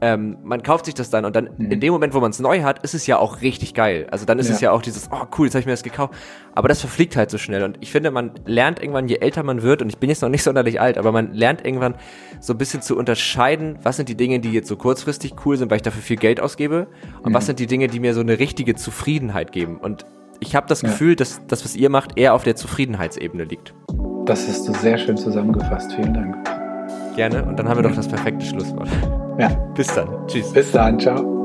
ähm, man kauft sich das dann und dann mhm. in dem Moment, wo man es neu hat, ist es ja auch richtig geil. Also dann ist ja. es ja auch dieses, oh cool, jetzt habe ich mir das gekauft. Aber das verfliegt halt so schnell. Und ich finde, man lernt irgendwann, je älter man wird, und ich bin jetzt noch nicht sonderlich alt, aber man lernt irgendwann so ein bisschen zu unterscheiden, was sind die Dinge, die jetzt so kurzfristig cool sind, weil ich dafür viel Geld ausgebe, und mhm. was sind die Dinge, die mir so eine richtige Zufriedenheit geben. Und ich habe das ja. Gefühl, dass das, was ihr macht, eher auf der Zufriedenheitsebene liegt. Das hast du sehr schön zusammengefasst. Vielen Dank. Gerne. Und dann haben wir doch das perfekte Schlusswort. Ja. Bis dann. Tschüss. Bis dann. Ciao.